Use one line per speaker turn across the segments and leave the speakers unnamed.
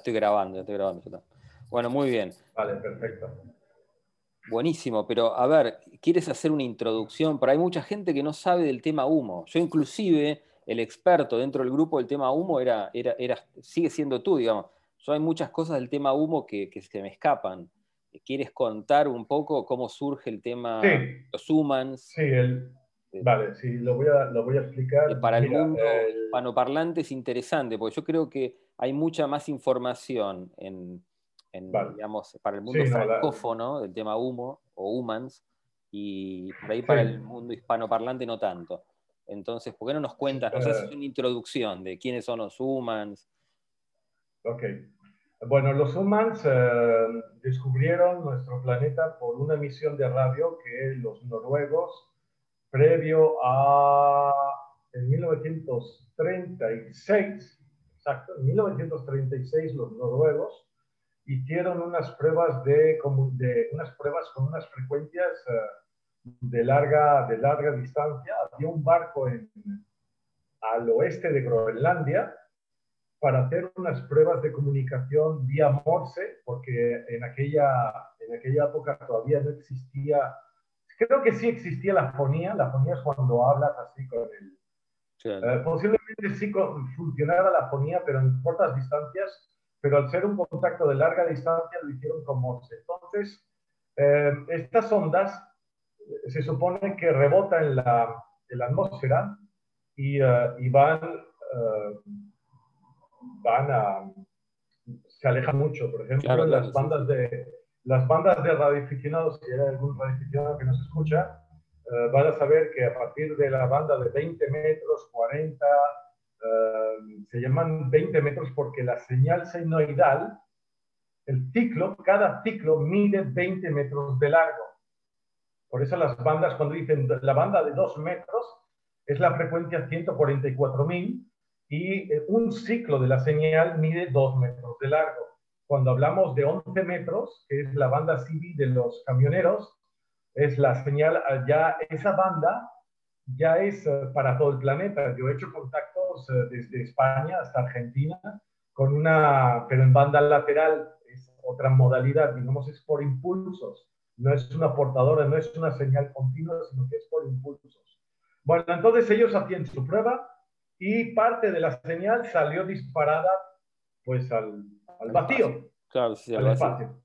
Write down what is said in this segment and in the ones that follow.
estoy grabando, ya estoy grabando. Bueno, muy bien.
Vale, perfecto.
Buenísimo, pero a ver, ¿quieres hacer una introducción? Pero hay mucha gente que no sabe del tema humo. Yo inclusive, el experto dentro del grupo del tema humo era, era, era sigue siendo tú, digamos. Yo hay muchas cosas del tema humo que, que se me escapan. ¿Quieres contar un poco cómo surge el tema
sí.
los humans?
Sí, el, vale, sí, lo voy a, lo voy a explicar.
Para el mundo hispanoparlante es interesante, porque yo creo que hay mucha más información en, digamos, para el mundo francófono del tema humo o humans, y por ahí para el mundo hispanoparlante no tanto. Entonces, ¿por qué no nos cuentas, no sé si es una introducción de quiénes son los humans?
Ok. Bueno, los humans eh, descubrieron nuestro planeta por una misión de radio que los noruegos, previo a en 1936, exacto, en 1936 los noruegos hicieron unas pruebas de, de unas pruebas con unas frecuencias eh, de larga de larga distancia. Había un barco en, al oeste de Groenlandia para hacer unas pruebas de comunicación vía Morse, porque en aquella, en aquella época todavía no existía, creo que sí existía la fonía, la fonía es cuando hablas así con el... Eh, posiblemente sí funcionara la fonía, pero en cortas distancias, pero al ser un contacto de larga distancia lo hicieron con Morse. Entonces, eh, estas ondas eh, se supone que rebotan en la, en la atmósfera y, y van van a, se alejan mucho. Por ejemplo, las, bandas de, las bandas de radioaficionados, si hay algún radioaficionado que nos escucha, eh, van a saber que a partir de la banda de 20 metros, 40, eh, se llaman 20 metros porque la señal senoidal, el ciclo, cada ciclo mide 20 metros de largo. Por eso las bandas, cuando dicen la banda de 2 metros, es la frecuencia 144.000 y eh, un ciclo de la señal mide 2 metros de largo. Cuando hablamos de 11 metros, que es la banda CB de los camioneros, es la señal, ah, ya esa banda ya es eh, para todo el planeta. Yo he hecho contactos eh, desde España hasta Argentina con una, pero en banda lateral es otra modalidad, digamos, es por impulsos. No es una portadora, no es una señal continua, sino que es por impulsos. Bueno, entonces ellos hacían su prueba y parte de la señal salió disparada pues al, al vacío,
claro, sí,
al espacio.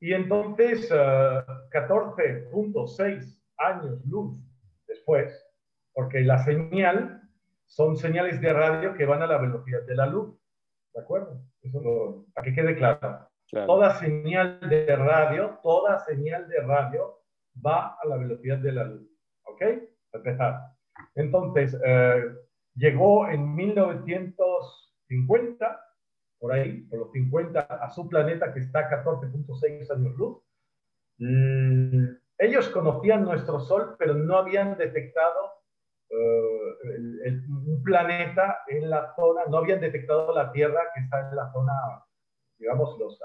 Y entonces, 14.6 eh, años luz después, porque la señal son señales de radio que van a la velocidad de la luz, ¿de acuerdo? Eso lo, para que quede claro. Toda señal de radio, toda señal de radio va a la velocidad de la luz, ¿ok? empezar. Entonces, eh, llegó en 1950, por ahí, por los 50, a su planeta que está a 14.6 años luz. Mm, ellos conocían nuestro Sol, pero no habían detectado eh, un planeta en la zona, no habían detectado la Tierra que está en la zona, digamos, los,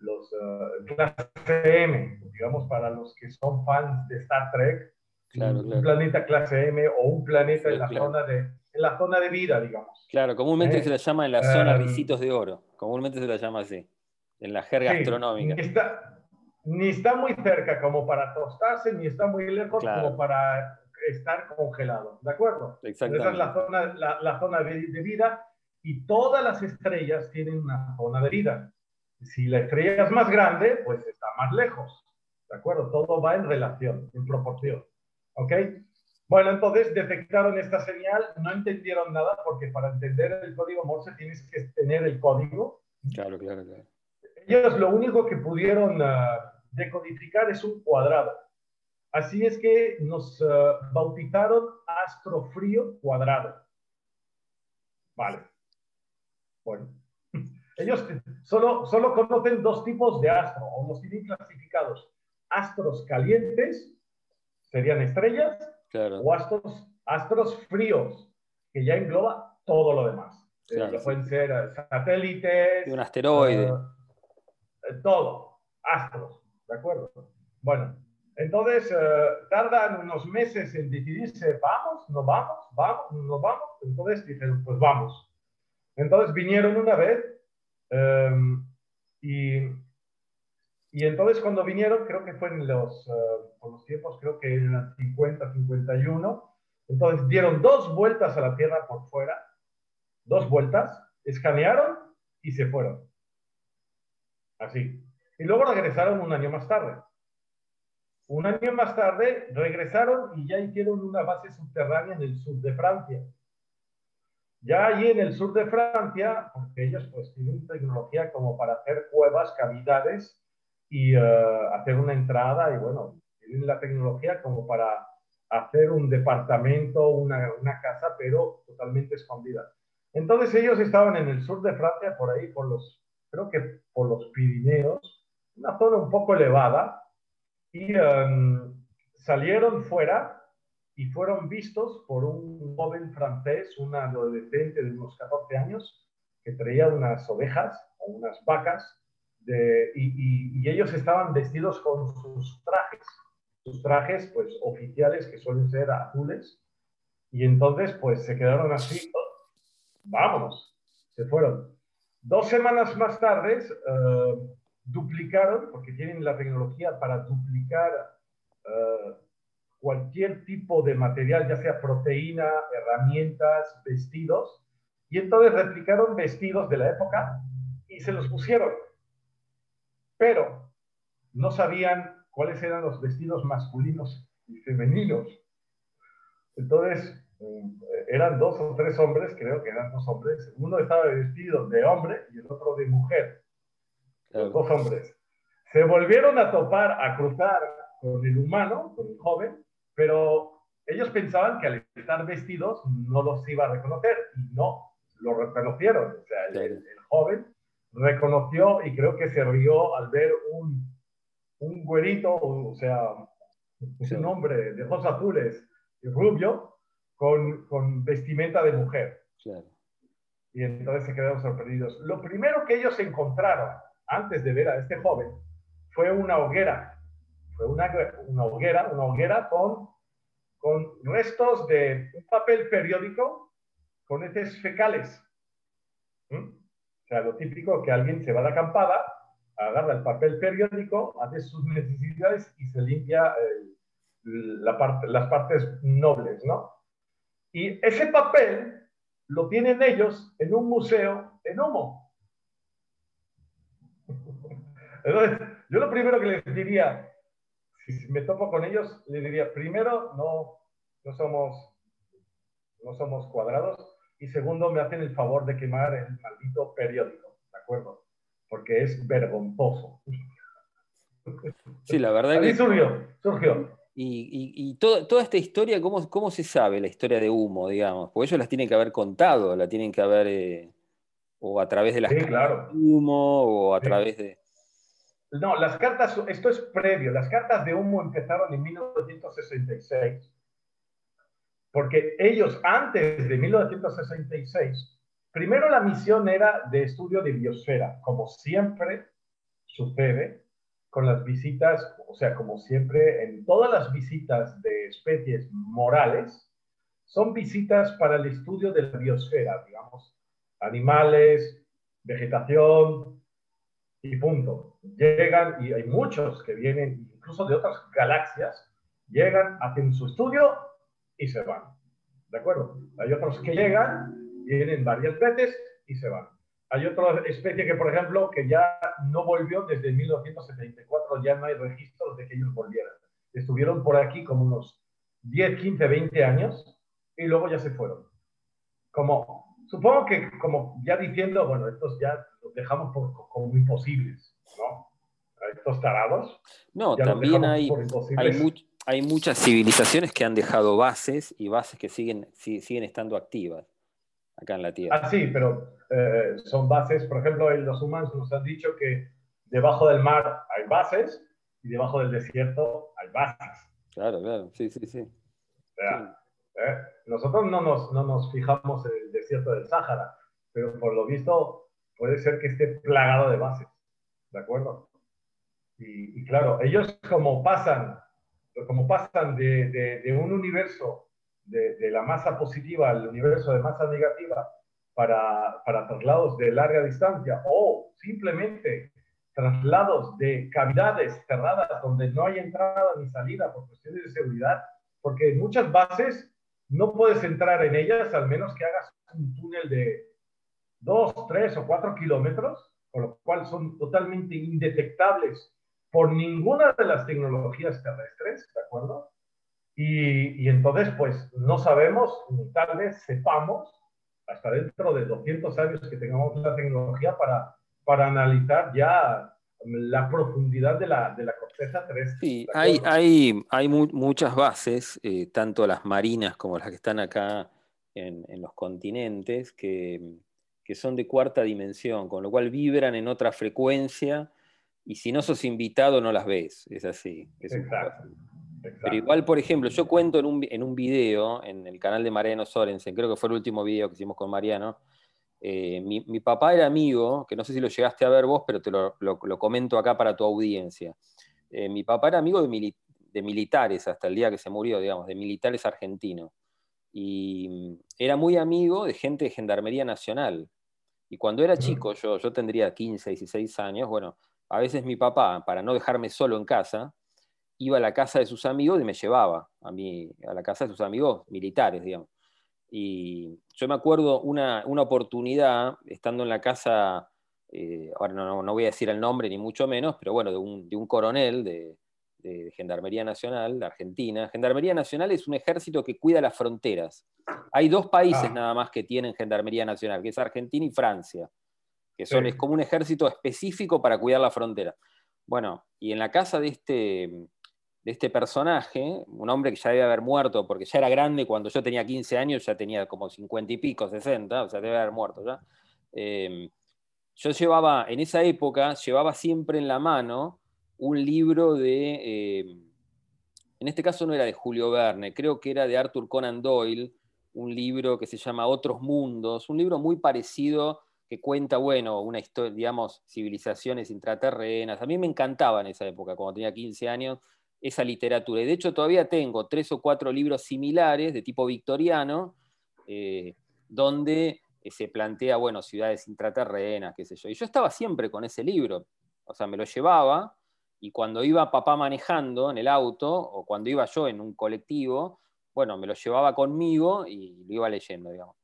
los uh, clase M, digamos, para los que son fans de Star Trek, un planeta clase M o un planeta en la zona de en la zona de vida, digamos.
Claro, comúnmente ¿Eh? se la llama en la zona um, ricitos de oro, comúnmente se la llama así, en la jerga astronómica.
Ni está, ni está, muy cerca como para tostarse, ni está muy lejos como para estar congelado, ¿de acuerdo?
Exactamente.
Esa es la zona, la, zona de, vida y todas las estrellas tienen una zona de vida. Si la estrella es más grande, pues está más lejos, ¿de acuerdo? Todo va en relación, en proporción, ¿ok? Bueno, entonces detectaron esta señal, no entendieron nada porque para entender el código Morse tienes que tener el código.
Claro, claro, claro.
Ellos lo único que pudieron ah, decodificar es un cuadrado. Así es que nos uh, bautizaron astrofrío cuadrado. Vale. Bueno. Ellos solo, solo conocen dos tipos de astro, o los tienen clasificados. Astros calientes, serían estrellas, o astros, astros fríos, que ya engloba todo lo demás. Eh, pueden ser eh, satélites.
un asteroide.
Eh, todo, astros, ¿de acuerdo? Bueno, entonces tardan unos meses en decidirse, vamos, no vamos, vamos, no vamos. Entonces dijeron, pues vamos. Entonces vinieron una vez Em, y, y, entonces cuando vinieron, creo que fue en los, uh, por los tiempos, creo que en el 50, 51, entonces dieron dos vueltas a la Tierra por fuera, dos vueltas, escanearon y se fueron. Así. Y luego regresaron un año más tarde. Un año más tarde regresaron y ya hicieron una base subterránea en el sur de Francia. Ya allí en el sur de Francia, porque ellos pues tienen tecnología como para hacer cuevas, cavidades y uh, hacer una entrada y bueno, tienen la tecnología como para hacer un departamento, una, una casa, pero totalmente escondida. Entonces ellos estaban en el sur de Francia, por ahí, por los, creo que por los Pirineos, una zona un poco elevada, y um, salieron fuera y fueron vistos por un joven francés, un adolescente de unos 14 años, que traía unas ovejas o unas vacas, de, y, y, ellos estaban vestidos con sus trajes, sus trajes pues oficiales que suelen ser azules, y entonces pues se quedaron así, vámonos, se fueron. Dos semanas más tarde eh, duplicaron, porque tienen la tecnología para duplicar uh, cualquier tipo de material, ya sea proteína, herramientas, vestidos, y entonces replicaron vestidos de la época y se los pusieron. Pero no sabían cuáles eran los vestidos masculinos y femeninos. Entonces, eh, eran dos o tres hombres, creo que eran dos hombres. Uno estaba vestido de hombre y el otro de mujer. Los dos hombres. Se volvieron a topar, a cruzar con el humano, con el joven, pero ellos pensaban que al estar vestidos no los iba a reconocer y no, lo reconocieron. O sea, el, joven reconoció y creo que se rió al ver un, un güerito, o sea, un hombre de ojos azules y rubio con, con vestimenta de mujer. Y entonces se quedaron sorprendidos. Lo primero que ellos encontraron antes de ver a este joven fue una hoguera fue una, una hoguera, una hoguera con, con restos de un papel periódico con heces fecales. Sea, lo típico que alguien se va de acampada, agarra el papel periódico, hace sus necesidades y se limpia la parte, las partes nobles, ¿no? Y ese papel lo tienen ellos en un museo en Humo. Entonces, yo lo primero que les diría, si me topo con ellos, le diría, primero, no, no, somos, no somos cuadrados, y segundo, me hacen el favor de quemar el maldito periódico, ¿de acuerdo? Porque es vergonzoso.
Sí, la verdad que...
surgió, surgió.
Y, y, toda esta historia, ¿cómo, ¿cómo se sabe la historia de humo, digamos? Porque ellos las tienen que haber contado, la tienen que haber, eh, o a través de las
sí, claro.
de humo, o a través de...
No, las cartas, esto es previo, las cartas de humo empezaron en 1966, porque ellos antes de 1966, primero la misión era de estudio de biosfera, como siempre sucede con las visitas, o sea, como siempre en todas las visitas de especies morales, son visitas para el estudio de la biosfera, digamos, animales, vegetación, y punto. Llegan, y hay muchos que vienen incluso de otras galaxias, llegan, hacen su estudio y se van. ¿De acuerdo? Hay otros que llegan, vienen varias veces y se van. Hay otra especie que, por ejemplo, que ya no volvió desde 1974, ya no hay registros de que ellos volvieran. Estuvieron por aquí como unos 10, 15, 20 años y luego ya se fueron. Como, supongo que como ya diciendo, bueno, estos ya los dejamos por, como imposibles, ¿no? Estos tarados.
No, también hay, hay, hay, muchas civilizaciones que han dejado bases y bases que siguen, siguen estando activas acá en la Tierra.
Ah, sí, pero eh, son bases, por ejemplo, los humanos nos han dicho que debajo del mar hay bases y debajo del desierto hay bases.
Claro, claro, sí, sí, sí.
¿eh? Nosotros no nos, no nos fijamos en el desierto del Sáhara, pero por lo visto puede ser que esté plagado de bases, ¿de acuerdo? Y, claro, ellos como pasan, como pasan de, de, un universo de, de, la masa positiva al universo de masa negativa para, para traslados de larga distancia o simplemente traslados de cavidades cerradas donde no hay entrada ni salida por cuestiones de seguridad, porque muchas bases no puedes entrar en ellas al menos que hagas un túnel de dos, tres o cuatro kilómetros, con lo cual son totalmente indetectables por ninguna de las tecnologías terrestres, ¿de acuerdo? Y, y entonces, pues no sabemos, ni tal vez sepamos, hasta dentro de 200 años que tengamos la tecnología para para analizar ya la profundidad de la, de la corteza terrestre.
Sí, hay, hay, hay muchas bases, eh, tanto las marinas como las que están acá en, en los continentes, que, que, son de cuarta dimensión, con lo cual vibran en otra frecuencia y si no sos invitado no las ves, es así. Exacto. Pero igual, por ejemplo, yo cuento en un, en un video en el canal de Mariano Sorensen, creo que fue el último video que hicimos con Mariano, eh, mi, papá era amigo, que no sé si lo llegaste a ver vos, pero te lo, comento acá para tu audiencia. Eh, mi papá era amigo de, de, militares hasta el día que se murió, digamos, de militares argentinos. Y mm, era muy amigo de gente de Gendarmería Nacional. Y cuando era chico, yo, yo tendría 15, 16 años, bueno, a veces mi papá, para no dejarme solo en casa, iba a la casa de sus amigos y me llevaba a, mí, a la casa de sus amigos militares, digamos. Y yo me acuerdo una, una oportunidad, estando en la casa, eh, ahora no, no, voy a decir el nombre ni mucho menos, pero bueno, de un, de un coronel de, de, Gendarmería Nacional de Argentina. Gendarmería Nacional es un ejército que cuida las fronteras. Hay dos países ah. nada más que tienen Gendarmería Nacional, que es Argentina y Francia, que son, es como un ejército específico para cuidar la frontera. Bueno, y en la casa de este, de este personaje, un hombre que ya debe haber muerto, porque ya era grande cuando yo tenía 15 años, ya tenía como 50 y pico, 60, o sea, debe haber muerto ya. Em, yo llevaba, en esa época, llevaba siempre en la mano un libro de, em, en este caso no era de Julio Verne, creo que era de Arthur Conan Doyle, un libro que se llama Otros Mundos, un libro muy parecido que cuenta, bueno, una historia, digamos, civilizaciones intraterrenas. A mí me encantaba en esa época, cuando tenía 15 años, esa literatura. Y de hecho todavía tengo tres o cuatro libros similares de tipo victoriano, eh, donde eh, se plantea, bueno, ciudades intraterrenas, qué sé yo. Y yo estaba siempre con ese libro, o sea, me lo llevaba y cuando iba papá manejando en el auto o cuando iba yo en un colectivo, bueno, me lo llevaba conmigo y lo iba leyendo, digamos.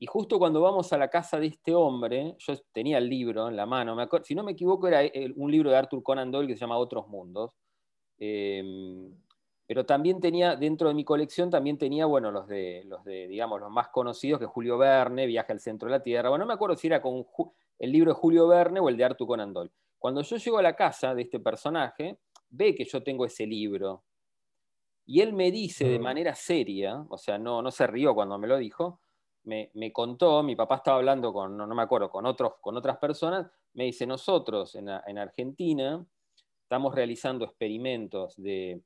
Y justo cuando vamos a la casa de este hombre, yo tenía el libro en la mano, me si no me equivoco era un libro de Arthur Conan Doyle que se llama Otros Mundos, Em, pero también tenía, dentro de mi colección, también tenía, bueno, los de, los de, digamos, los más conocidos, que Julio Verne, Viaje al Centro de la Tierra. Bueno, no me acuerdo si era con el libro de Julio Verne o el de Arthur Conan Doyle. Cuando yo llego a la casa de este personaje, ve que yo tengo ese libro. Y él me dice de mm. manera seria, o sea, no, no se rió cuando me lo dijo, me, me contó, mi papá estaba hablando con, no, me acuerdo, con, otros, con otras personas, me dice, nosotros en, en Argentina estamos realizando experimentos de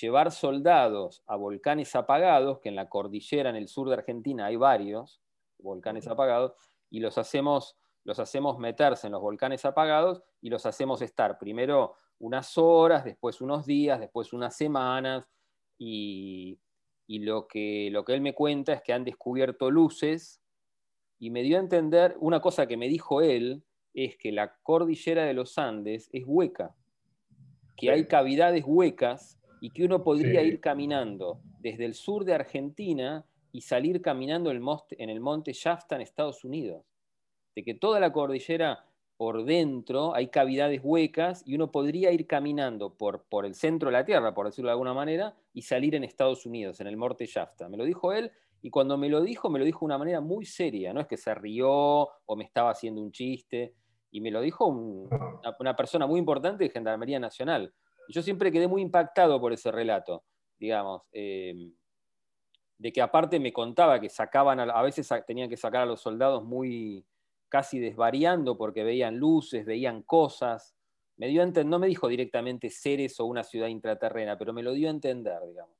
llevar soldados a volcanes apagados, que en la cordillera en el sur de Argentina hay varios volcanes apagados, y los hacemos, los hacemos meterse en los volcanes apagados y los hacemos estar primero unas horas, después unos días, después unas semanas, y, lo, que, lo que él me cuenta es que han descubierto luces, y me dio a entender, una cosa que me dijo él, es que la cordillera de los Andes es hueca, que hay cavidades huecas y que uno podría ir caminando desde el sur de Argentina y salir caminando en el monte Shasta en Estados Unidos. De que toda la cordillera por dentro hay cavidades huecas y uno podría ir caminando por, por el centro de la Tierra, por decirlo de alguna manera, y salir en Estados Unidos, en el monte Shasta. Me lo dijo él y cuando me lo dijo, me lo dijo de una manera muy seria, no es que se rió o me estaba haciendo un chiste y me lo dijo una, persona muy importante de Gendarmería Nacional. Y yo siempre quedé muy impactado por ese relato, digamos, eh, de que aparte me contaba que sacaban, a, veces tenían que sacar a los soldados muy casi desvariando porque veían luces, veían cosas. Me dio no me dijo directamente seres o una ciudad intraterrena, pero me lo dio a entender, digamos.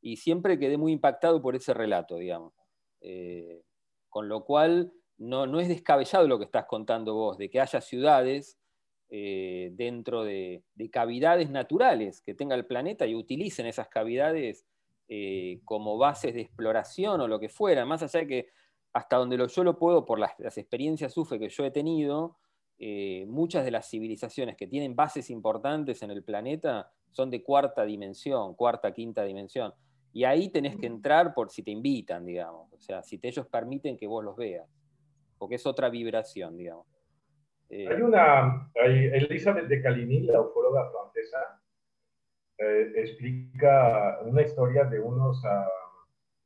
Y siempre quedé muy impactado por ese relato, digamos. Eh, con lo cual, no, es descabellado lo que estás contando vos, de que haya ciudades eh, dentro de, cavidades naturales que tenga el planeta y utilicen esas cavidades eh, como bases de exploración o lo que fuera, más allá de que hasta donde lo, yo lo puedo, por las, experiencias SUFE que yo he tenido, eh, muchas de las civilizaciones que tienen bases importantes en el planeta son de cuarta dimensión, cuarta, quinta dimensión. Y ahí tenés que entrar por si te invitan, digamos. O sea, si te, ellos permiten que vos los veas. Porque es otra vibración, digamos.
Eh, hay una, hay, Elizabeth de Caligny, la ufóloga francesa, eh, explica una historia de unos, ah,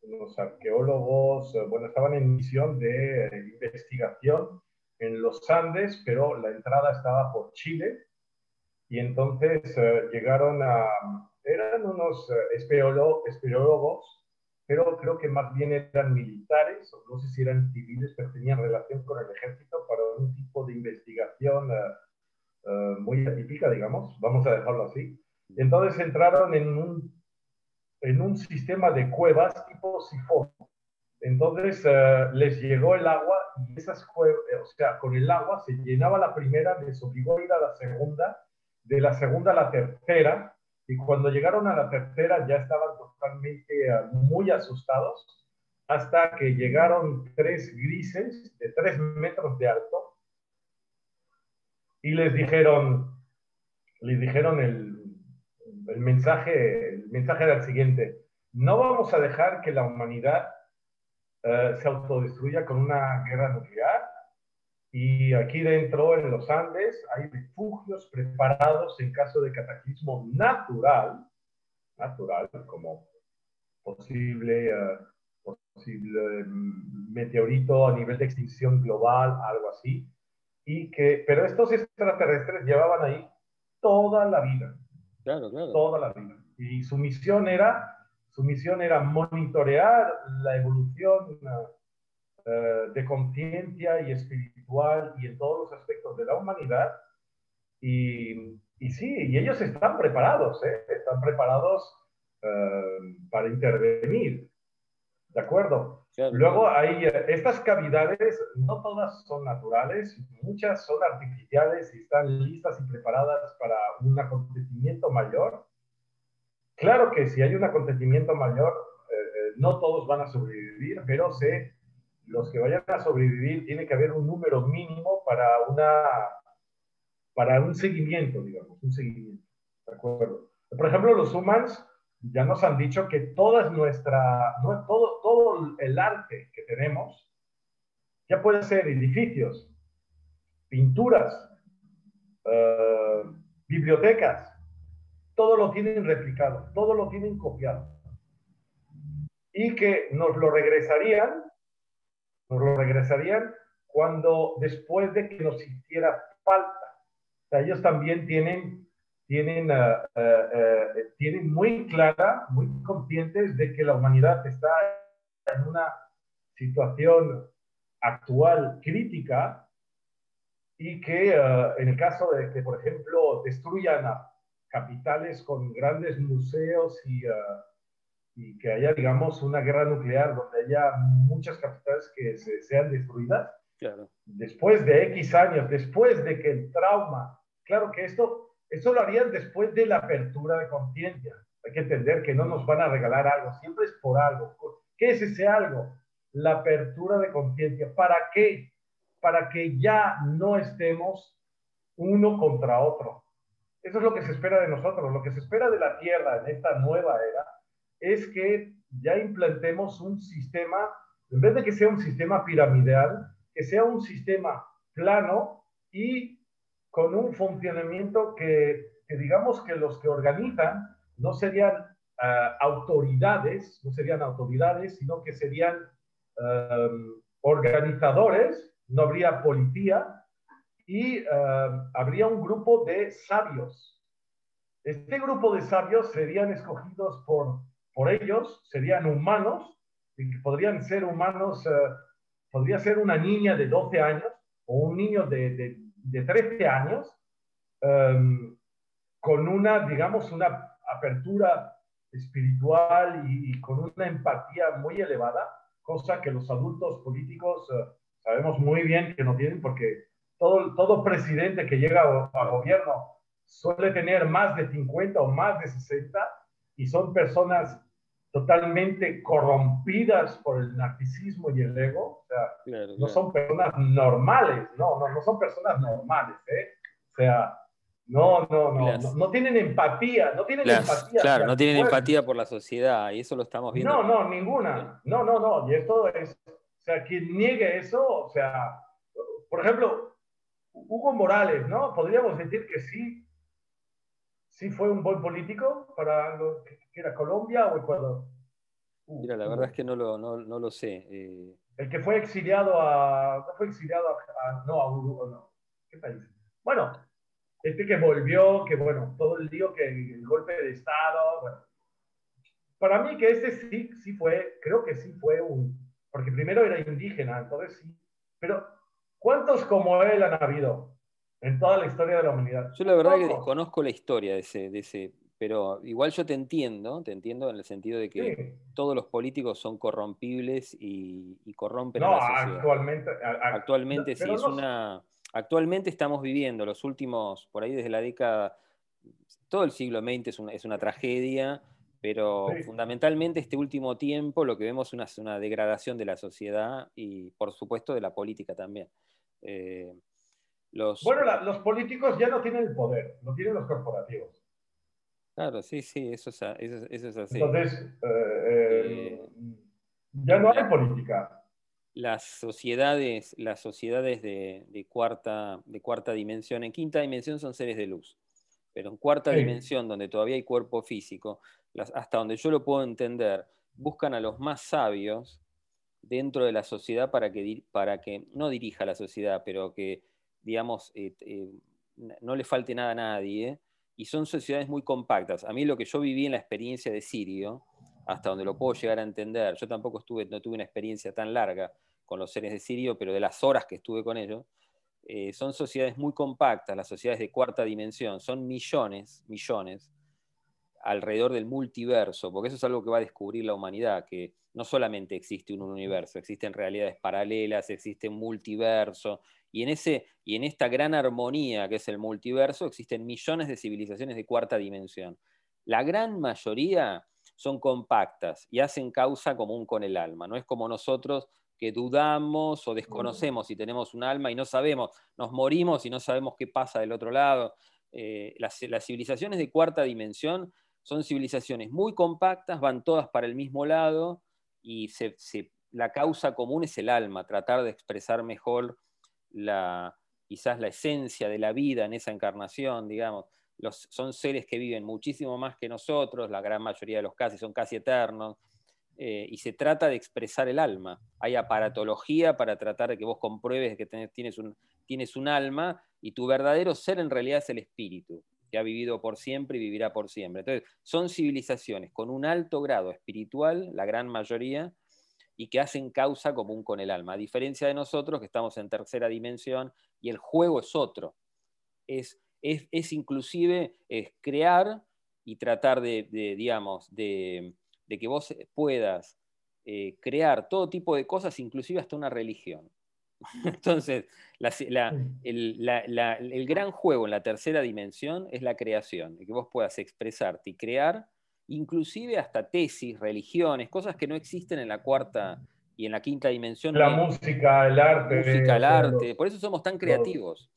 unos arqueólogos, eh, bueno, estaban en misión de investigación en los Andes, pero la entrada estaba por Chile, y entonces llegaron a, eran unos espeleólogos, pero creo que más bien eran militares, o no sé si eran civiles, pero tenían relación con el ejército para un tipo de investigación muy atípica, digamos, vamos a dejarlo así. Entonces entraron en un, en un sistema de cuevas tipo sifón. Entonces eh, les llegó el agua y esas cuevas, o sea, con el agua se llenaba la primera, les obligó a ir a la segunda, de la segunda a la tercera, y cuando llegaron a la tercera ya estaban totalmente eh, muy asustados, hasta que llegaron tres grises de tres metros de alto y les dijeron, les dijeron el, el mensaje, el mensaje era el siguiente, no vamos a dejar que la humanidad eh, se autodestruya con una guerra nuclear. Y aquí dentro, en los Andes, hay refugios preparados en caso de cataclismo natural, natural, como posible, eh, posible meteorito a nivel de extinción global, algo así. Y que, pero estos extraterrestres llevaban ahí toda la vida, Toda la vida. Y su misión era, su misión era monitorear la evolución eh, de conciencia y espiritual y en todos los aspectos de la humanidad. Y, y sí, y ellos están preparados, ¿eh? están preparados eh, para intervenir. ¿De acuerdo? Luego hay estas cavidades, no todas son naturales, muchas son artificiales y están listas y preparadas para un acontecimiento mayor. Claro que si hay un acontecimiento mayor, eh, eh, no todos van a sobrevivir, pero sé, los que vayan a sobrevivir, tiene que haber un número mínimo para, una, para un seguimiento, digamos, un seguimiento. ¿De acuerdo? Por ejemplo, los humans ya nos han dicho que toda nuestra, todo, todo el arte que tenemos, ya puede ser edificios, pinturas, eh, bibliotecas, todo lo tienen replicado, todo lo tienen copiado. Y que nos lo regresarían, nos lo regresarían cuando después de que nos hiciera falta. O sea, ellos también tienen tienen, eh, eh, eh, tienen muy clara, muy conscientes de que la humanidad está en una situación actual crítica y que en el caso de que, por ejemplo, destruyan a capitales con grandes museos y, y, que haya, digamos, una guerra nuclear donde haya muchas capitales que se, sean destruidas, después de X años, después de que el trauma, claro que esto eso lo harían después de la apertura de conciencia. Hay que entender que no nos van a regalar algo, siempre es por algo. ¿Qué es ese algo? La apertura de conciencia. ¿Para qué? Para que ya no estemos uno contra otro. Eso es lo que se espera de nosotros. Lo que se espera de la Tierra en esta nueva era es que ya implantemos un sistema, en vez de que sea un sistema piramidal, que sea un sistema plano y con un funcionamiento que, digamos que los que organizan no serían ah, autoridades, no serían autoridades, sino que serían organizadores, no habría policía y habría un grupo de sabios. Este grupo de sabios serían escogidos por, por ellos, serían humanos, podrían ser humanos, ah, podría ser una niña de 12 años o un niño de de 13 años, em, con una, digamos, una apertura espiritual y, con una empatía muy elevada, cosa que los adultos políticos eh, sabemos muy bien que no tienen, porque todo, todo presidente que llega al gobierno suele tener más de 50 o más de 60 y son personas totalmente corrompidas por el narcisismo y el ego. O sea, no son personas normales, no, no, no son personas normales, ¿eh? O sea, no, no, no, no, tienen empatía, no tienen empatía.
Claro, no tienen empatía por la sociedad y eso lo estamos viendo.
No, no, ninguna. No, no, no. Y esto es, o sea, quien niegue eso, o sea, por ejemplo, Hugo Morales, ¿no? Podríamos decir que sí, sí fue un buen político para lo que era Colombia o Ecuador.
Mira, la verdad es que no lo, no, no lo sé. Eh.
El que fue exiliado a, no fue exiliado a, no, a Uruguay, no. ¿Qué país? Bueno, este que volvió, que bueno, todo el lío, que el golpe de Estado, bueno. Para mí que este sí, sí fue, creo que sí fue un, porque primero era indígena, entonces sí, pero ¿cuántos como él han habido en toda la historia de la humanidad?
Yo la verdad que desconozco la historia de ese, de ese, pero igual yo te entiendo, te entiendo en el sentido de que todos los políticos son corrompibles y, corrompen a la sociedad.
actualmente,
actualmente sí, es una actualmente estamos viviendo los últimos, por ahí desde la década, todo el siglo XX es una, es una tragedia, pero fundamentalmente este último tiempo lo que vemos es una, degradación de la sociedad y por supuesto de la política también. Eh,
los... Bueno, los políticos ya no tienen el poder, lo tienen los corporativos.
Claro, sí, sí, eso es, eso, es así.
Entonces, eh, eh, ya no hay política
las sociedades, las sociedades de, cuarta, de cuarta dimensión, en quinta dimensión son seres de luz, pero en cuarta dimensión, donde todavía hay cuerpo físico, hasta donde yo lo puedo entender, buscan a los más sabios dentro de la sociedad para que, para que no dirija la sociedad, pero que, digamos, eh, eh, no le falte nada a nadie. Y son sociedades muy compactas. A mí lo que yo viví en la experiencia de Sirio, hasta donde lo puedo llegar a entender, yo tampoco estuve, no tuve una experiencia tan larga, con los seres de Sirio, pero de las horas que estuve con ellos, eh, son sociedades muy compactas, las sociedades de cuarta dimensión, son millones, millones, alrededor del multiverso, porque eso es algo que va a descubrir la humanidad, que no solamente existe un universo, existen realidades paralelas, existe un multiverso, y en, ese, y en esta gran armonía que es el multiverso existen millones de civilizaciones de cuarta dimensión. La gran mayoría son compactas y hacen causa común con el alma, no es como nosotros que dudamos o desconocemos si tenemos un alma y no sabemos, nos morimos y no sabemos qué pasa del otro lado. Eh, las, civilizaciones de cuarta dimensión son civilizaciones muy compactas, van todas para el mismo lado y la causa común es el alma, tratar de expresar mejor la, quizás la esencia de la vida en esa encarnación, digamos. Los, son seres que viven muchísimo más que nosotros, la gran mayoría de los casos son casi eternos, eh, y se trata de expresar el alma. Hay aparatología para tratar de que vos compruebes que tienes un, tienes un alma y tu verdadero ser en realidad es el espíritu, que ha vivido por siempre y vivirá por siempre. Entonces, son civilizaciones con un alto grado espiritual, la gran mayoría, y que hacen causa común con el alma, a diferencia de nosotros que estamos en tercera dimensión y el juego es otro. Es, es, inclusive es crear y tratar de digamos, de de que vos puedas eh, crear todo tipo de cosas, inclusive hasta una religión. Entonces, el, gran juego en la tercera dimensión es la creación, de que vos puedas expresarte y crear, inclusive hasta tesis, religiones, cosas que no existen en la cuarta y en la quinta dimensión.
La música, el arte.
música, el arte, por eso somos tan creativos.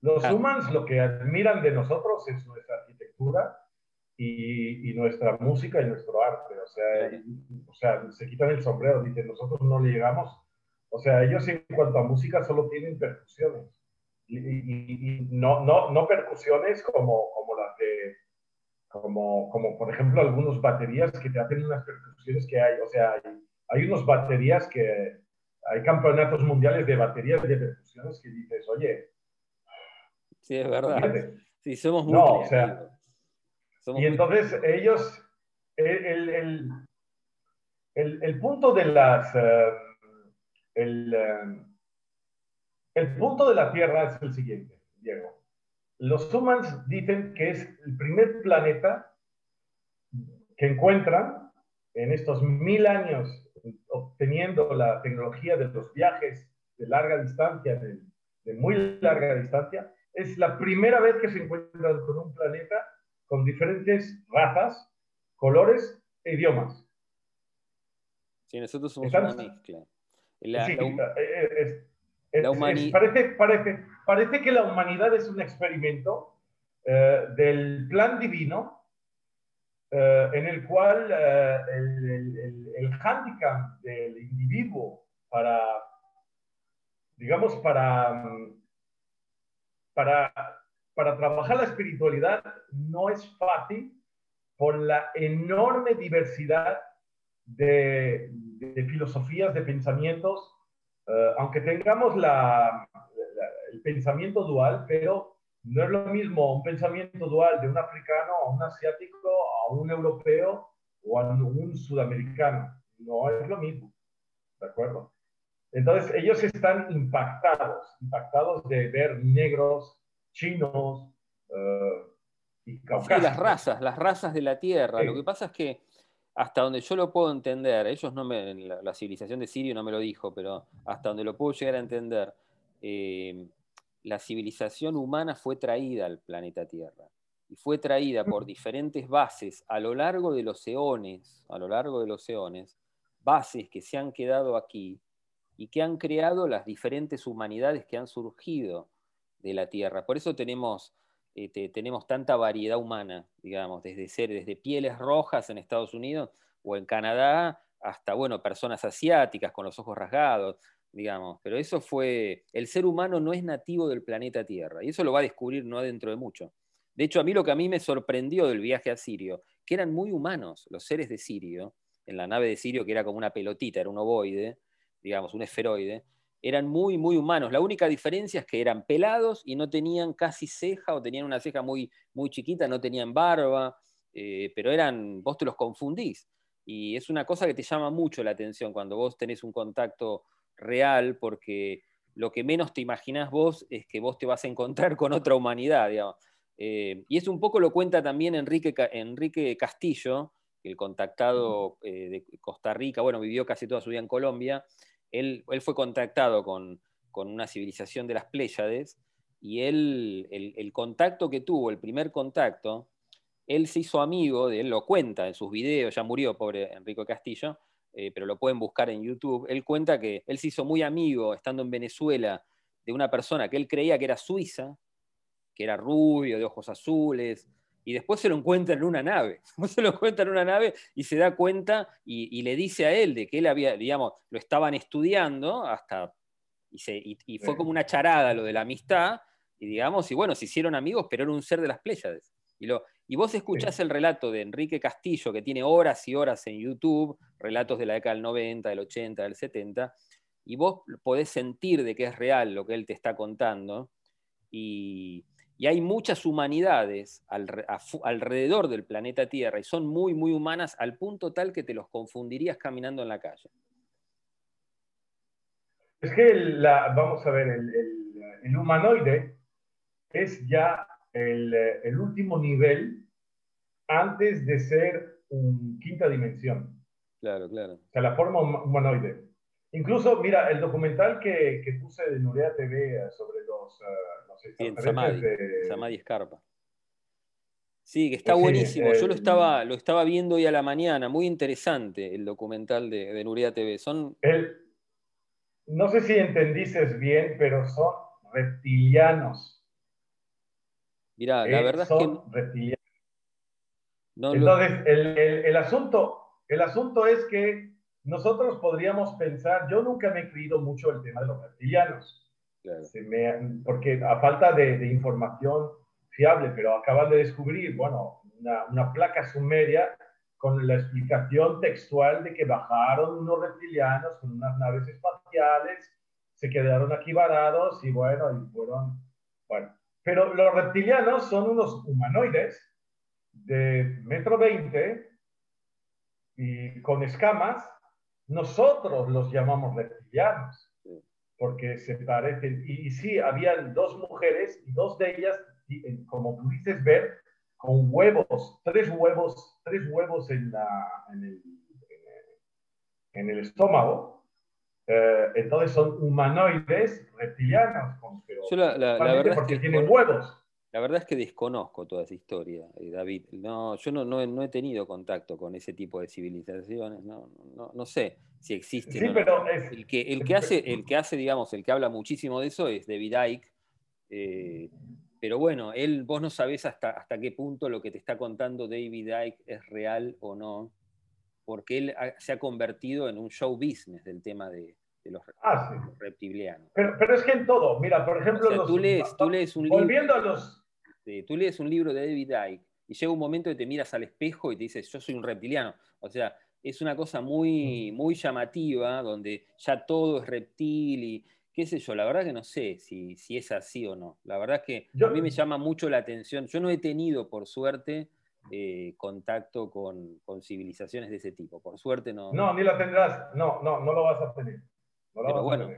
Los, los humans lo que admiran de nosotros es nuestra arquitectura, y, nuestra música y nuestro arte. O sea, o sea, se quitan el sombrero, dicen, nosotros no le llegamos. O sea, ellos en cuanto a música solo tienen percusiones. Y, no, no, no percusiones como, como las de, como, como por ejemplo algunos baterías que te hacen unas percusiones que hay. O sea, hay, hay unos baterías que, hay campeonatos mundiales de baterías de percusiones que dices, oye.
Sí, es verdad. Sí, somos muy
no, o sea, y entonces ellos, el, el, punto de las, eh, el, eh, el punto de la Tierra es el siguiente, Diego. Los humans dicen que es el primer planeta que encuentran en estos mil años obteniendo la tecnología de los viajes de larga distancia, de, de muy larga distancia, es la primera vez que se encuentran con un planeta con diferentes razas, colores e idiomas.
Sí, nosotros somos una mezcla.
La, parece, parece, parece que la humanidad es un experimento eh, del plan divino eh, en el cual eh, el, el, el, hándicap del individuo para, digamos, para, para, para trabajar la espiritualidad no es fácil por la enorme diversidad de, filosofías, de pensamientos, aunque tengamos el pensamiento dual, pero no es lo mismo un pensamiento dual de un africano a un asiático, a un europeo o a un sudamericano. No es lo mismo. ¿De acuerdo? Entonces, ellos están impactados, impactados de ver negros, chinos eh, y caucásicos.
las razas, las razas de la Tierra. Lo que pasa es que hasta donde yo lo puedo entender, ellos no me, la, civilización de Sirio no me lo dijo, pero hasta donde lo puedo llegar a entender, eh, la civilización humana fue traída al planeta Tierra y fue traída por diferentes bases a lo largo de los eones, a lo largo de los eones, bases que se han quedado aquí y que han creado las diferentes humanidades que han surgido de la Tierra. Por eso tenemos, este, tenemos tanta variedad humana, digamos, desde, ser, desde pieles rojas en Estados Unidos o en Canadá hasta, bueno, personas asiáticas con los ojos rasgados, digamos, pero eso fue, el ser humano no es nativo del planeta Tierra, y eso lo va a descubrir no dentro de mucho. De hecho, a mí lo que a mí me sorprendió del viaje a Sirio, que eran muy humanos los seres de Sirio, en la nave de Sirio, que era como una pelotita, era un ovoide, digamos, un esferoide, eran muy, muy humanos. La única diferencia es que eran pelados y no tenían casi ceja o tenían una ceja muy, muy chiquita, no tenían barba, eh, pero eran, vos te los confundís. Y es una cosa que te llama mucho la atención cuando vos tenés un contacto real, porque lo que menos te imaginás vos es que vos te vas a encontrar con otra humanidad, eh, y eso un poco lo cuenta también Enrique, Enrique Castillo, el contactado eh, de Costa Rica, bueno, vivió casi toda su vida en Colombia, él, fue contactado con, una civilización de las Pléyades, y él, el, contacto que tuvo, el primer contacto, él se hizo amigo, de, él lo cuenta en sus videos, ya murió, pobre Enrique Castillo, eh, pero lo pueden buscar en YouTube, él cuenta que él se hizo muy amigo estando en Venezuela de una persona que él creía que era suiza, que era rubio, de ojos azules, y después se lo encuentra en una nave, se lo encuentra en una nave y se da cuenta y, le dice a él de que él había, digamos, lo estaban estudiando hasta, y, y, fue como una charada lo de la amistad, y digamos, y bueno, se hicieron amigos, pero era un ser de las Pléyades. Y, lo, y vos escuchás el relato de Enrique Castillo, que tiene horas y horas en YouTube, relatos de la década del 90, del 80, del 70, y vos podés sentir de que es real lo que él te está contando. Y, hay muchas humanidades alrededor del planeta Tierra y son muy, muy humanas al punto tal que te los confundirías caminando en la calle.
Es que, vamos a ver, el humanoide es ya eh, el, último nivel antes de ser un quinta dimensión.
Claro, claro.
O sea, la forma humanoide. Incluso, mira, el documental que, que puse de Nurea TV eh, sobre los... Uh,
sí, Samadhi, de... Samadhi Escarpa. Sí, que está buenísimo. Yo lo estaba, lo estaba viendo hoy a la mañana. Muy interesante el documental de, de Nurea TV. Son...
El, no sé si entendiste bien, pero son reptilianos.
Mira, la verdad es que.
Entonces, el, asunto, el asunto es que nosotros podríamos pensar, yo nunca me he creído mucho el tema de los reptilianos, porque a falta de, información fiable, pero acaban de descubrir, bueno, una, una, placa sumeria con la explicación textual de que bajaron unos reptilianos con unas naves espaciales, se quedaron aquí varados y bueno, y fueron, bueno, pero los reptilianos son unos humanoides de metro veinte y con escamas. Nosotros los llamamos reptilianos porque se parecen. Y, sí, habían dos mujeres y dos de ellas, como pudiste ver, con huevos, tres huevos, tres huevos en, la, en, el, en el estómago eh, entonces son humanoides reptilianos,
la, verdad
porque tienen huevos.
La verdad es que desconozco toda esa historia, eh, David. No, yo no, no, he tenido contacto con ese tipo de civilizaciones. No, no, no sé. si existe.
Sí, pero
el, que, el, que hace, el que hace, digamos, el que habla muchísimo de eso es David Icke. Eh, pero bueno, él, vos no sabés hasta, hasta qué punto lo que te está contando David Icke es real o no, porque él se ha convertido en un show business del tema de, los,
ah,
reptilianos.
Pero, pero, es que en todo, mira, por ejemplo,
tú, lees, tú lees un
volviendo a los...
tú lees un libro de David Icke y llega un momento que te miras al espejo y te dices, yo soy un reptiliano. O sea, es una cosa muy, muy llamativa, donde ya todo es reptil y qué sé yo, la verdad que no sé si, si es así o no. La verdad que a mí me llama mucho la atención. Yo no he tenido, por suerte, eh, contacto con, civilizaciones de ese tipo. Por suerte no.
No, ni la tendrás. No, no, no lo vas a tener.
Pero bueno,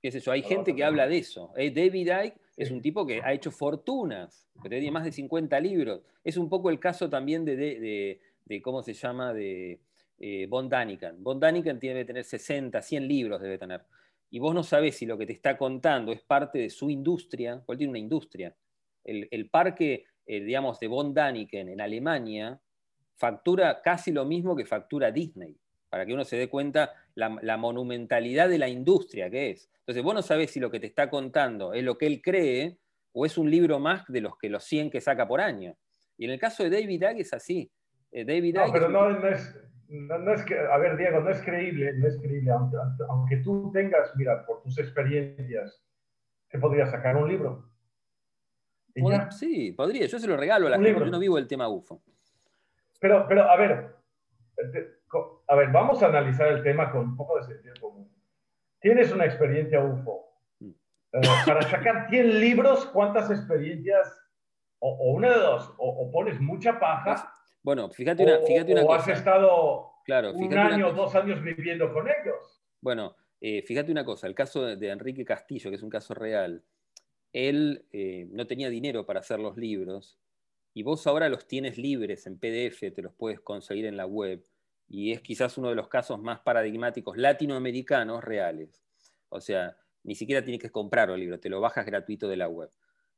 qué sé yo, hay gente que habla de eso. Eh, David Icke es un tipo que ha hecho fortunas, que tiene más de 50 libros. Es un poco el caso también de, ¿cómo se llama? De eh, Von Daniken. Von Daniken tiene que tener 60, 100 libros, debe tener. Y vos no sabés si lo que te está contando es parte de su industria, porque tiene una industria. El, parque, eh, digamos, de Von Daniken en Alemania factura casi lo mismo que factura Disney, para que uno se dé cuenta la, monumentalidad de la industria que es. Entonces, vos no sabés si lo que te está contando es lo que él cree o es un libro más de los que los 100 que saca por año. Y en el caso de David Icke es así. Eh, David
no, pero no, es, no, es que, a ver, Diego, no es creíble, no es creíble, aunque, tú tengas, mira, por tus experiencias, que podrías sacar un libro.
Sí, podría, yo se lo regalo a la gente, yo no vivo el tema UFO.
Pero, pero, a ver, a ver, vamos a analizar el tema con un poco de sentido común. Tienes una experiencia UFO. Mm. Eh, para sacar 100 libros, ¿cuántas experiencias? O, una de dos, o, pones mucha paja.
Bueno, fíjate una, fíjate una
o
cosa.
has estado claro, un año, dos años viviendo con ellos.
Bueno, eh, fíjate una cosa, el caso de, Enrique Castillo, que es un caso real, él eh, no tenía dinero para hacer los libros y vos ahora los tienes libres en PDF, te los puedes conseguir en la web y es quizás uno de los casos más paradigmáticos latinoamericanos reales. O sea, ni siquiera tienes que comprar el libro, te lo bajas gratuito de la web.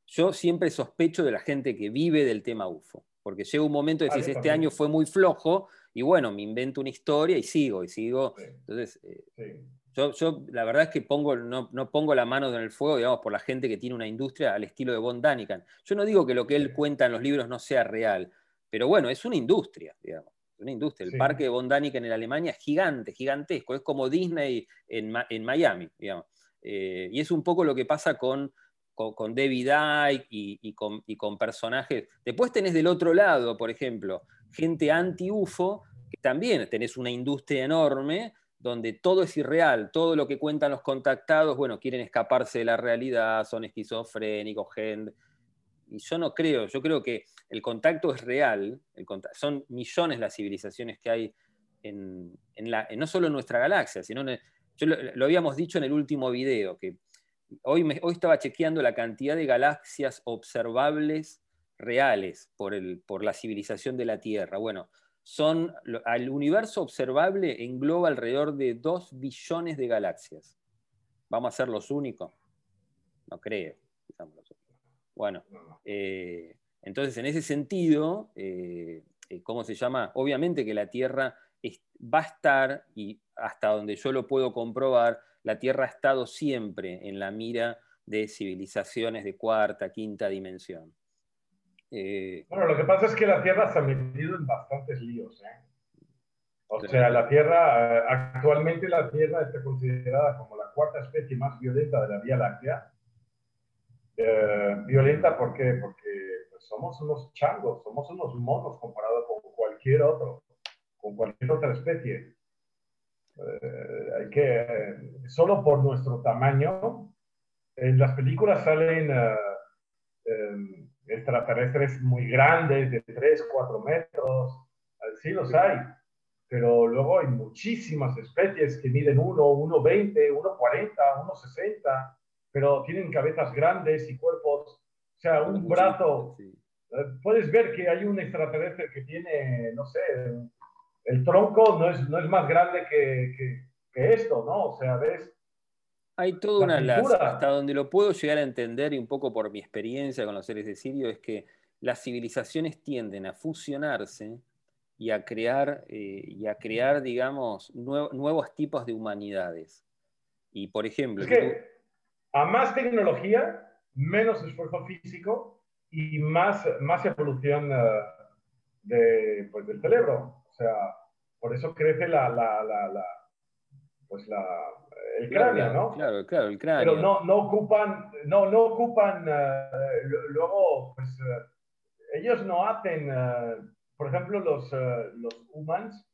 Yo siempre sospecho de la gente que vive del tema UFO, porque llega un momento de decir, este año fue muy flojo, y bueno, me invento una historia y sigo, y sigo. Entonces, eh, yo, yo, la verdad es que pongo, no, no, pongo la mano en el fuego, digamos, por la gente que tiene una industria al estilo de Von Daniken. Yo no digo que lo que él cuenta en los libros no sea real, pero bueno, es una industria, digamos una industria. El parque de Von Daniken en Alemania es gigante, gigantesco, es como Disney en, Miami, digamos. Eh, y es un poco lo que pasa con, con, David Icke y, con, personajes. Después tenés del otro lado, por ejemplo, gente anti-UFO, que también tenés una industria enorme donde todo es irreal, todo lo que cuentan los contactados, bueno, quieren escaparse de la realidad, son esquizofrénicos, gente. Y yo no creo, yo creo que el contacto es real, son millones las civilizaciones que hay en, la, no solo en nuestra galaxia, sino yo lo, habíamos dicho en el último video, que hoy, hoy estaba chequeando la cantidad de galaxias observables reales por, el, por la civilización de la Tierra. Bueno, son, al universo observable engloba alrededor de 2 billones de galaxias. ¿Vamos a ser los únicos? No creo. Bueno, eh, entonces, en ese sentido, eh, eh, ¿cómo se llama? Obviamente que la Tierra va a estar, y hasta donde yo lo puedo comprobar, la Tierra ha estado siempre en la mira de civilizaciones de cuarta, quinta dimensión.
Eh, bueno, lo que pasa es que la Tierra se ha metido en bastantes líos. O sea, la Tierra, actualmente la Tierra está considerada como la cuarta especie más violenta de la Vía Láctea. violenta ¿por qué? porque somos unos changos, somos unos monos comparados con cualquier otro, con cualquier otra especie. Eh, hay que, solo por nuestro tamaño, en las películas salen eh, em, extraterrestres muy grandes, de 3, 4 metros, sí los hay, pero luego hay muchísimas especies que miden 1, 1,20, 1,40, 1,60, pero tienen cabezas grandes y cuerpos o sea, un brazo. Eh, puedes ver que hay un extraterrestre que tiene, no sé, el tronco no es, no es más grande que, que, esto, ¿no? O sea, ves.
Hay toda una hasta donde lo puedo llegar a entender y un poco por mi experiencia con los seres de Sirio es que las civilizaciones tienden a fusionarse y a crear, eh, y a crear digamos, nuevos tipos de humanidades. Y por ejemplo...
Es que a más tecnología, menos esfuerzo físico y más, más evolución eh, de, pues, del cerebro. O sea, por eso crece la, la, la, pues la, el cráneo, ¿no?
Claro, claro, el cráneo.
Pero no, no ocupan, no, no ocupan, eh, luego, pues, ellos no hacen por ejemplo, los, uh, los humans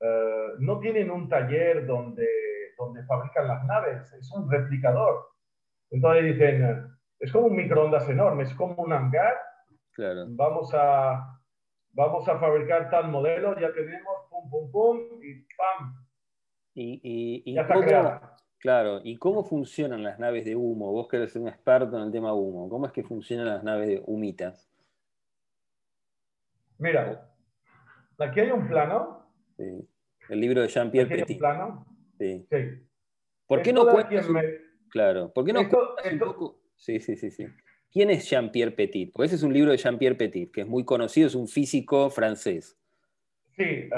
uh, no tienen un taller donde, donde fabrican las naves, es un replicador. Entonces dicen, es como un microondas enorme, es como un hangar.
Claro.
Vamos a, vamos a fabricar tal modelo, ya tenemos, pum, pum, pum, y pam.
Y, y, y ya está Claro, ¿y cómo funcionan las naves de humo? Vos que eres un experto en el tema humo, ¿cómo es que funcionan las naves de humitas?
Mira, aquí hay un plano.
Sí. El libro de Jean-Pierre Petit.
Hay un plano.
Sí. ¿Por qué no cuentas? Claro, ¿por qué no Sí, sí, sí, sí. ¿Quién es Jean-Pierre Petit? Porque ese es un libro de Jean-Pierre Petit, que es muy conocido, es un físico francés.
Sí, eh,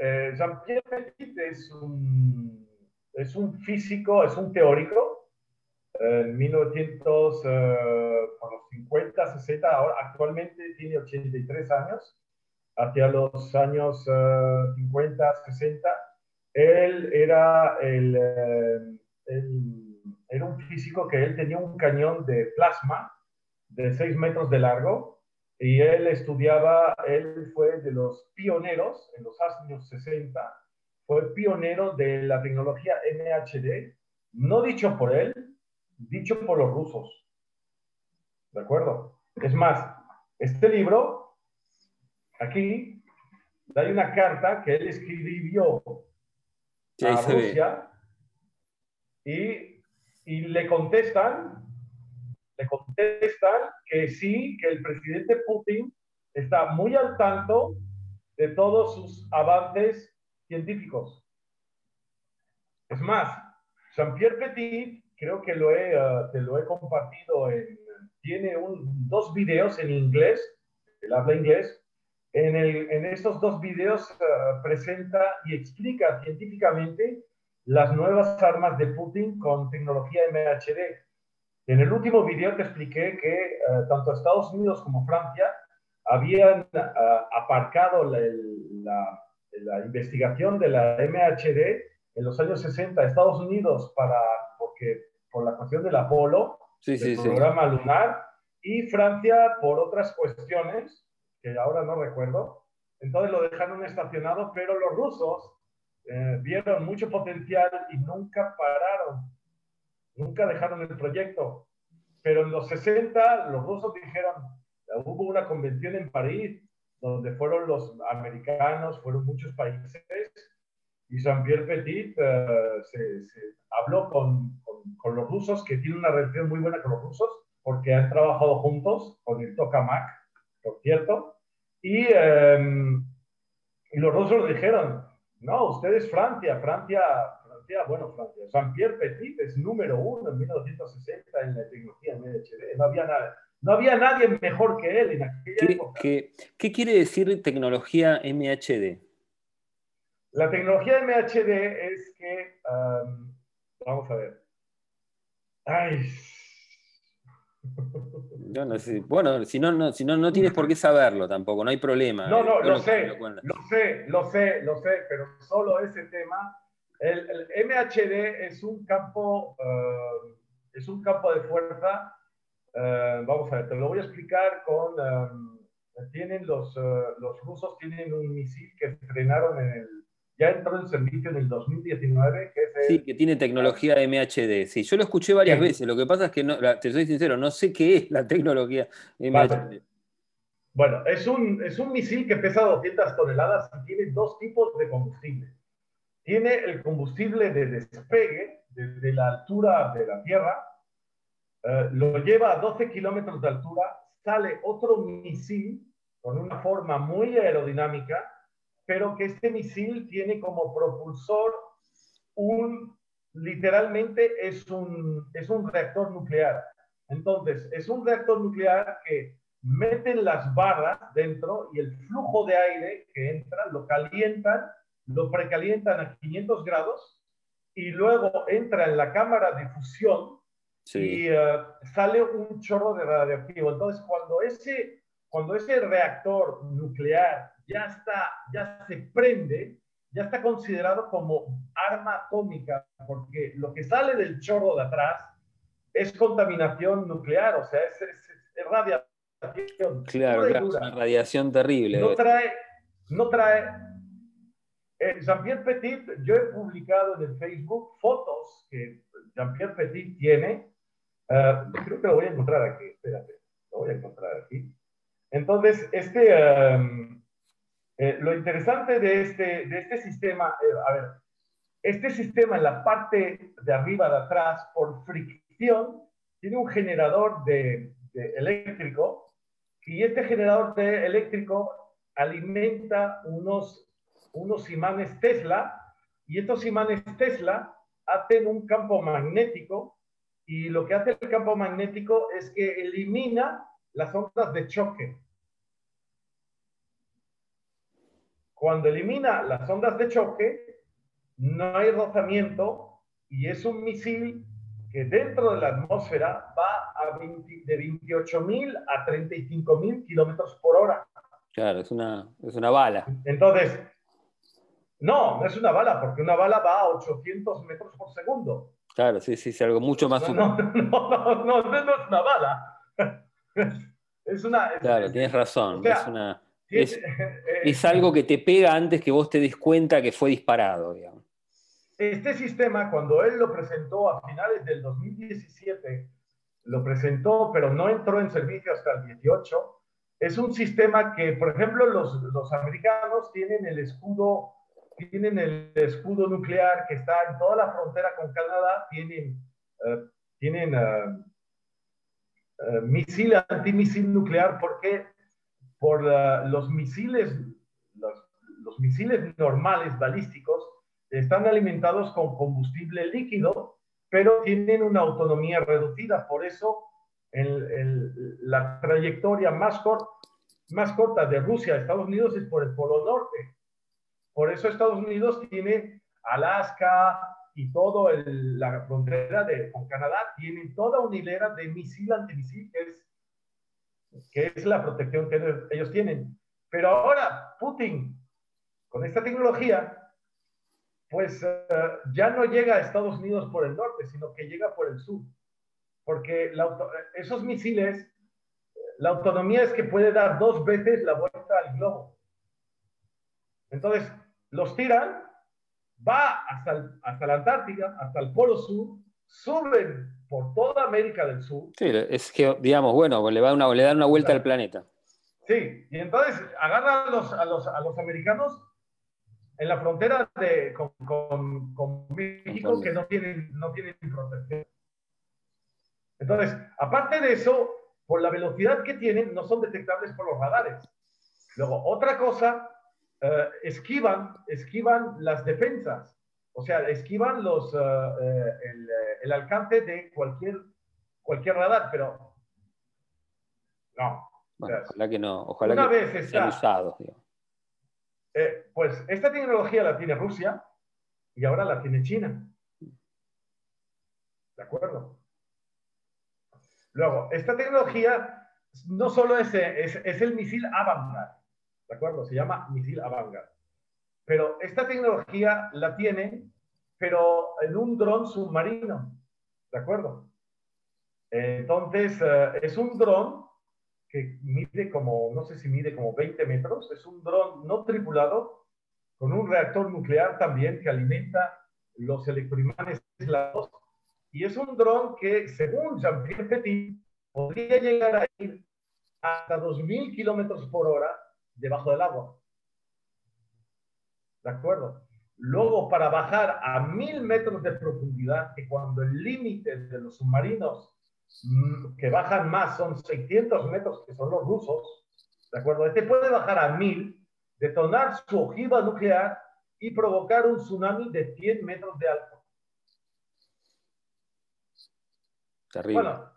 eh, Jean-Pierre Petit es un, es un físico, es un teórico. En 1900, por los 50, 60, ahora, actualmente tiene 83 años. Hacia los años 50, 60, él era, el, era un físico que él tenía un cañón de plasma de 6 metros de largo y él estudiaba, él fue de los pioneros en los años 60, fue pionero de la tecnología MHD, no dicho por él, dicho por los rusos. ¿De acuerdo? Es más, este libro, aquí, hay una carta que él escribió a Rusia y, y le contestan, le contestan que sí, que el presidente Putin está muy al tanto de todos sus avances científicos. Es más, Jean-Pierre Petit, creo que lo he, uh, te lo he compartido en, tiene un, dos videos en inglés, él habla inglés, en, el, en estos dos videos uh, presenta y explica científicamente las nuevas armas de Putin con tecnología MHD. En el último video te expliqué que uh, tanto Estados Unidos como Francia habían uh, aparcado la, la, la, investigación de la MHD en los años 60. Estados Unidos para, porque por la cuestión del Apolo,
sí, sí,
programa lunar, y Francia por otras cuestiones que ahora no recuerdo. Entonces lo dejaron estacionado, pero los rusos eh, vieron mucho potencial y nunca pararon, nunca dejaron el proyecto. Pero en los 60 los rusos dijeron, hubo una convención en París donde fueron los americanos, fueron muchos países, y Jean-Pierre Petit eh, se, se, habló con, con, los rusos, que tiene una relación muy buena con los rusos, porque han trabajado juntos con el tokamak, por cierto, y, em, y los rusos dijeron, no, usted es Francia, Francia, Francia, bueno, Francia, Jean-Pierre Petit es número uno en 1960 en la tecnología MHD, no había nada. No había nadie mejor que él en aquella
¿Qué,
época.
¿qué, ¿Qué quiere decir tecnología MHD?
La tecnología MHD es que, um, vamos a ver. Ay.
Yo no sé. Bueno, si no, no, si no, no tienes por qué saberlo tampoco, no hay problema.
No, no, lo, sé, lo, sé, lo sé, lo sé, pero solo ese tema. El, el MHD es un campo, uh, es un campo de fuerza. Uh, vamos a ver, te lo voy a explicar con. Um, tienen los, uh, los rusos tienen un misil que estrenaron en el ya entró en servicio en el 2019. Que
Sí, que tiene tecnología MHD. Sí, yo lo escuché varias veces. Lo que pasa es que, no, te soy sincero, no sé qué es la tecnología MHD.
Bueno, es un, es un misil que pesa 200 toneladas y tiene dos tipos de combustible. Tiene el combustible de despegue desde la altura de la Tierra, eh, lo lleva a 12 kilómetros de altura, sale otro misil con una forma muy aerodinámica pero que este misil tiene como propulsor un, literalmente es un, es un reactor nuclear. Entonces, es un reactor nuclear que meten las barras dentro y el flujo de aire que entra lo calientan, lo precalientan a 500 grados y luego entra en la cámara de fusión y eh, sale un chorro de radioactivo. Entonces, cuando ese, cuando ese reactor nuclear ya, está, ya se prende, ya está considerado como arma atómica, porque lo que sale del chorro de atrás es contaminación nuclear, o sea, es, es, radiación.
Claro, claro es una radiación terrible.
No trae, no trae. Eh, Jean-Pierre Petit, yo he publicado en el Facebook fotos que Jean-Pierre Petit tiene. Eh, creo que lo voy a encontrar aquí, espérate, lo voy a encontrar aquí. Entonces, este, em, eh, lo interesante de este, de este sistema, a ver, este sistema en la parte de arriba, de atrás, por fricción, tiene un generador de, eléctrico y este generador de eléctrico alimenta unos, unos imanes Tesla y estos imanes Tesla hacen un campo magnético y lo que hace el campo magnético es que elimina las ondas de choque. Cuando elimina las ondas de choque, no hay rozamiento y es un misil que dentro de la atmósfera va a de 28.000 a 35.000 kilómetros por hora.
Claro, es una, es una bala.
Entonces, no, no es una bala, porque una bala va a 800 metros por segundo.
Claro, sí, sí, es algo mucho más...
No, no, no, no, no, es una bala. Es una...
Claro, tienes razón. es, una, es, es algo que te pega antes que vos te des cuenta que fue disparado, digamos.
Este sistema, cuando él lo presentó a finales del 2017, lo presentó, pero no entró en servicio hasta el 18, es un sistema que, por ejemplo, los, los americanos tienen el escudo tienen el escudo nuclear que está en toda la frontera con Canadá, tienen, uh, tienen uh, uh, misil antimisil nuclear, porque por los misiles, los, los, misiles normales balísticos están alimentados con combustible líquido, pero tienen una autonomía reducida. Por eso la trayectoria más, más corta de Rusia a Estados Unidos es por el Polo Norte. Por eso Estados Unidos tiene Alaska y toda la frontera de, con Canadá, tienen toda una hilera de misil antimisil, que es, que es la protección que ellos tienen. Pero ahora Putin, con esta tecnología, pues eh, ya no llega a Estados Unidos por el norte, sino que llega por el sur. Porque esos misiles, la autonomía es que puede dar dos veces la vuelta al globo. Entonces, los tiran, va hasta, hasta la Antártica, hasta el Polo Sur, suben por toda América del Sur.
Sí, es que, digamos, bueno, le, va una, le dan una vuelta al planeta.
Sí, y entonces agarran los, a, los, a los americanos en la frontera de, con, con, México que no tienen, no tienen protección. Entonces, aparte de eso, por la velocidad que tienen, no son detectables por los radares. Luego, otra cosa, eh, esquivan, esquivan las defensas. O sea, esquivan los, eh, el, el, alcance de cualquier, cualquier radar, pero no.
ojalá que no, ojalá una que vez está, usado,
eh, pues esta tecnología la tiene Rusia y ahora la tiene China. ¿De acuerdo? Luego, esta tecnología no solo es, es, el misil Avangard, ¿de acuerdo? Se llama misil Avangard. Pero esta tecnología la tiene, pero en un dron submarino, ¿de acuerdo? Entonces, eh, es un dron que mide como, no sé si mide como 20 metros. Es un dron no tripulado con un reactor nuclear también que alimenta los electroimanes aislados. Y es un dron que, según Jean-Pierre Petit, podría llegar a ir hasta 2.000 kilómetros por hora debajo del agua. ¿De acuerdo? Luego, para bajar a 1.000 metros de profundidad, que cuando el límite de los submarinos Mm, que bajan más son 600 metros, que son los rusos, ¿de acuerdo? Este puede bajar a 1000, detonar su ojiva nuclear y provocar un tsunami de 100 metros de alto.
Terrible.
Bueno,